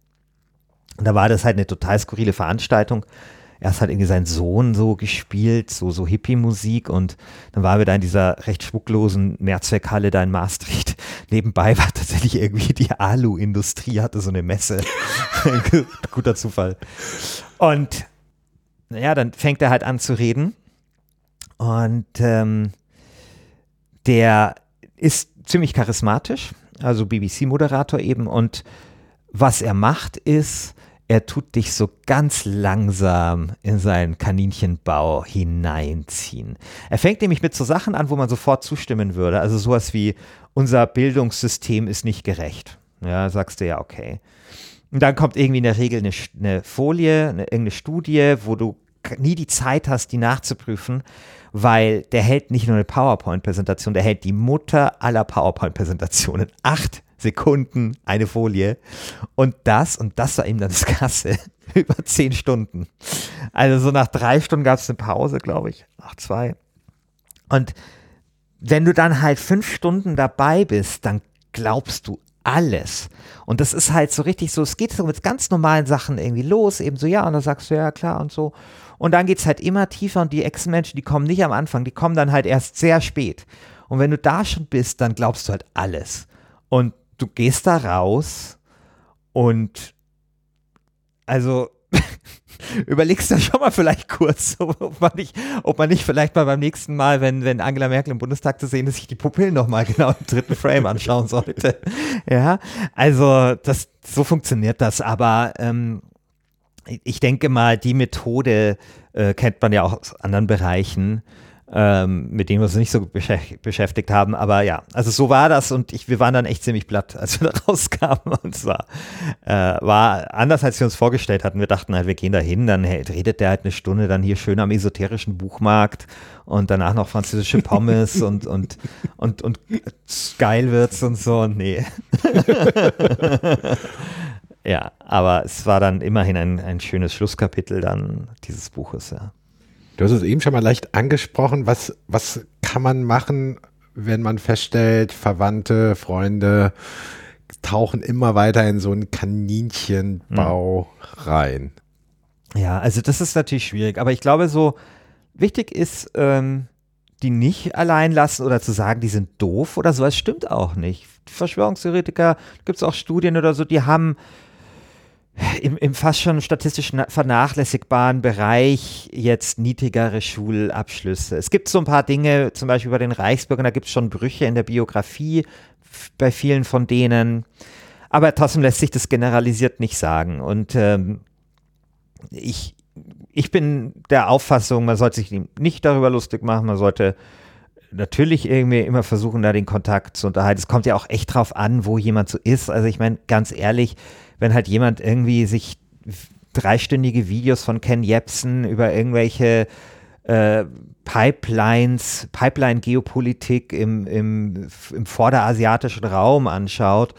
Und da war das halt eine total skurrile Veranstaltung. Erst hat irgendwie sein Sohn so gespielt, so, so Hippie-Musik und dann waren wir da in dieser recht schmucklosen Mehrzweckhalle da in Maastricht. (laughs) Nebenbei war tatsächlich irgendwie die Alu-Industrie, hatte so eine Messe. (laughs) Guter Zufall. Und naja, dann fängt er halt an zu reden und ähm, der ist ziemlich charismatisch, also BBC-Moderator eben. Und was er macht, ist, er tut dich so ganz langsam in seinen Kaninchenbau hineinziehen. Er fängt nämlich mit so Sachen an, wo man sofort zustimmen würde. Also sowas wie, unser Bildungssystem ist nicht gerecht. Ja, sagst du ja, okay. Und dann kommt irgendwie in der Regel eine, eine Folie, eine, irgendeine Studie, wo du nie die Zeit hast, die nachzuprüfen, weil der hält nicht nur eine PowerPoint-Präsentation, der hält die Mutter aller PowerPoint-Präsentationen. Acht Sekunden eine Folie. Und das, und das war eben dann das Krasse, (laughs) über zehn Stunden. Also so nach drei Stunden gab es eine Pause, glaube ich. Nach zwei. Und wenn du dann halt fünf Stunden dabei bist, dann glaubst du alles. Und das ist halt so richtig so, es geht so mit ganz normalen Sachen irgendwie los, eben so, ja, und dann sagst du, ja, klar und so. Und dann geht es halt immer tiefer und die Ex-Menschen, die kommen nicht am Anfang, die kommen dann halt erst sehr spät. Und wenn du da schon bist, dann glaubst du halt alles. Und du gehst da raus und also (laughs) überlegst du schon mal vielleicht kurz, ob man, nicht, ob man nicht vielleicht mal beim nächsten Mal, wenn, wenn Angela Merkel im Bundestag zu sehen ist, sich die Pupillen nochmal genau im dritten Frame anschauen sollte. (laughs) Ja, also das, so funktioniert das. Aber ähm, ich denke mal, die Methode äh, kennt man ja auch aus anderen Bereichen, ähm, mit denen wir uns nicht so beschäftigt haben. Aber ja, also so war das und ich, wir waren dann echt ziemlich platt, als wir (laughs) da rauskamen. Und zwar äh, war anders, als wir uns vorgestellt hatten. Wir dachten halt, wir gehen da hin, dann hey, redet der halt eine Stunde dann hier schön am esoterischen Buchmarkt und danach noch französische Pommes und, (laughs) und, und, und, und geil wird's und so. Und nee. (laughs) Ja, aber es war dann immerhin ein, ein schönes Schlusskapitel dann dieses Buches, ja. Du hast es eben schon mal leicht angesprochen. Was, was kann man machen, wenn man feststellt, Verwandte, Freunde tauchen immer weiter in so einen Kaninchenbau hm. rein? Ja, also das ist natürlich schwierig, aber ich glaube, so wichtig ist, ähm, die nicht allein lassen oder zu sagen, die sind doof oder sowas stimmt auch nicht. Verschwörungstheoretiker, gibt es auch Studien oder so, die haben im, im fast schon statistisch vernachlässigbaren Bereich jetzt niedrigere Schulabschlüsse. Es gibt so ein paar Dinge, zum Beispiel bei den Reichsbürgern, da gibt es schon Brüche in der Biografie bei vielen von denen. Aber trotzdem lässt sich das generalisiert nicht sagen. Und ähm, ich, ich bin der Auffassung, man sollte sich nicht darüber lustig machen, man sollte natürlich irgendwie immer versuchen, da den Kontakt zu unterhalten. Es kommt ja auch echt drauf an, wo jemand so ist. Also ich meine, ganz ehrlich, wenn halt jemand irgendwie sich dreistündige Videos von Ken Jebsen über irgendwelche äh, Pipelines, Pipeline-Geopolitik im, im, im vorderasiatischen Raum anschaut,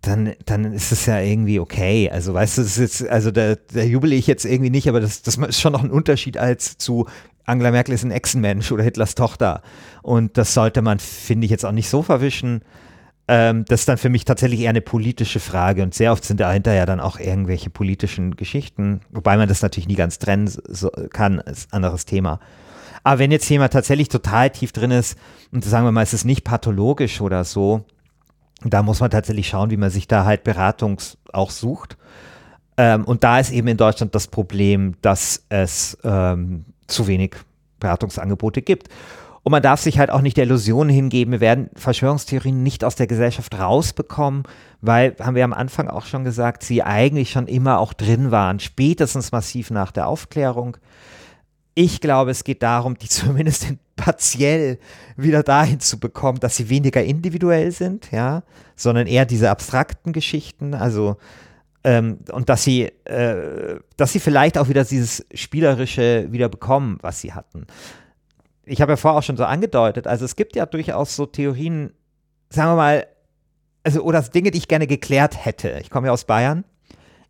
dann, dann ist es ja irgendwie okay. Also weißt du, ist jetzt, also da, da jubel ich jetzt irgendwie nicht, aber das, das ist schon noch ein Unterschied als zu Angela Merkel ist ein Echsenmensch oder Hitlers Tochter. Und das sollte man, finde ich, jetzt auch nicht so verwischen. Ähm, das ist dann für mich tatsächlich eher eine politische Frage und sehr oft sind dahinter ja dann auch irgendwelche politischen Geschichten, wobei man das natürlich nie ganz trennen so, kann, ist ein anderes Thema. Aber wenn jetzt jemand tatsächlich total tief drin ist und sagen wir mal, es ist nicht pathologisch oder so, da muss man tatsächlich schauen, wie man sich da halt Beratung auch sucht. Ähm, und da ist eben in Deutschland das Problem, dass es ähm, zu wenig Beratungsangebote gibt. Und man darf sich halt auch nicht der Illusion hingeben, wir werden Verschwörungstheorien nicht aus der Gesellschaft rausbekommen, weil, haben wir am Anfang auch schon gesagt, sie eigentlich schon immer auch drin waren, spätestens massiv nach der Aufklärung. Ich glaube, es geht darum, die (laughs) zumindest partiell wieder dahin zu bekommen, dass sie weniger individuell sind, ja, sondern eher diese abstrakten Geschichten, also ähm, und dass sie, äh, dass sie vielleicht auch wieder dieses Spielerische wieder bekommen, was sie hatten ich habe ja vorher auch schon so angedeutet, also es gibt ja durchaus so Theorien, sagen wir mal, also oder Dinge, die ich gerne geklärt hätte. Ich komme ja aus Bayern.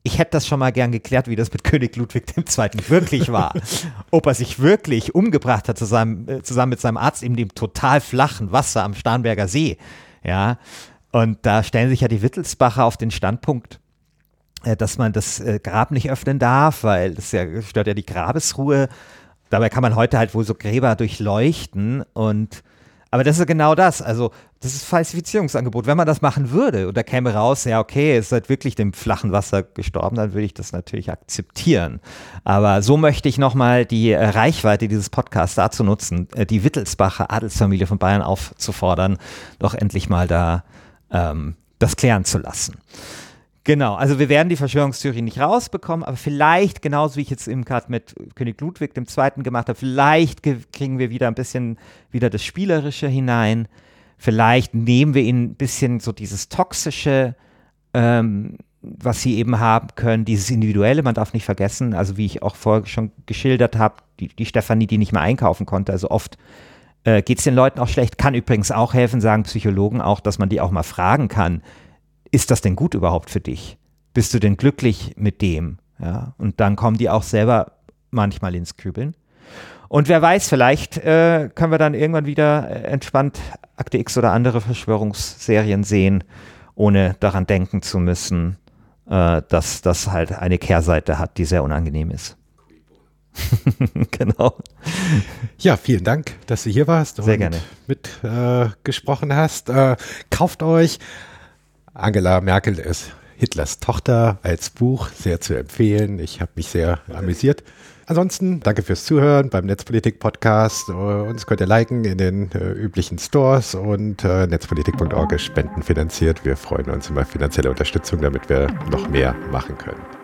Ich hätte das schon mal gern geklärt, wie das mit König Ludwig II. wirklich war. (laughs) Ob er sich wirklich umgebracht hat zusammen, äh, zusammen mit seinem Arzt in dem total flachen Wasser am Starnberger See. Ja. Und da stellen sich ja die Wittelsbacher auf den Standpunkt, äh, dass man das äh, Grab nicht öffnen darf, weil das ja, stört ja die Grabesruhe. Dabei kann man heute halt wohl so Gräber durchleuchten und aber das ist genau das. Also, das ist Falsifizierungsangebot. Wenn man das machen würde und da käme raus, ja, okay, es ist halt wirklich dem flachen Wasser gestorben, dann würde ich das natürlich akzeptieren. Aber so möchte ich nochmal die äh, Reichweite dieses Podcasts dazu nutzen, äh, die Wittelsbacher Adelsfamilie von Bayern aufzufordern, doch endlich mal da ähm, das klären zu lassen. Genau, also wir werden die Verschwörungstheorie nicht rausbekommen, aber vielleicht, genauso wie ich jetzt eben gerade mit König Ludwig II. gemacht habe, vielleicht kriegen wir wieder ein bisschen wieder das Spielerische hinein. Vielleicht nehmen wir ihnen ein bisschen so dieses Toxische, ähm, was sie eben haben können, dieses Individuelle, man darf nicht vergessen, also wie ich auch vorher schon geschildert habe, die, die Stefanie, die nicht mehr einkaufen konnte, also oft äh, geht es den Leuten auch schlecht, kann übrigens auch helfen, sagen Psychologen auch, dass man die auch mal fragen kann, ist das denn gut überhaupt für dich? Bist du denn glücklich mit dem? Ja, und dann kommen die auch selber manchmal ins Kübeln. Und wer weiß, vielleicht äh, können wir dann irgendwann wieder äh, entspannt Akte X oder andere Verschwörungsserien sehen, ohne daran denken zu müssen, äh, dass das halt eine Kehrseite hat, die sehr unangenehm ist. (laughs) genau. Ja, vielen Dank, dass du hier warst sehr und gerne. mitgesprochen äh, hast. Äh, kauft euch Angela Merkel ist Hitlers Tochter als Buch sehr zu empfehlen. Ich habe mich sehr amüsiert. Ansonsten danke fürs Zuhören beim Netzpolitik-Podcast. Uns könnt ihr liken in den äh, üblichen Stores und äh, netzpolitik.org ist spendenfinanziert. Wir freuen uns über finanzielle Unterstützung, damit wir noch mehr machen können.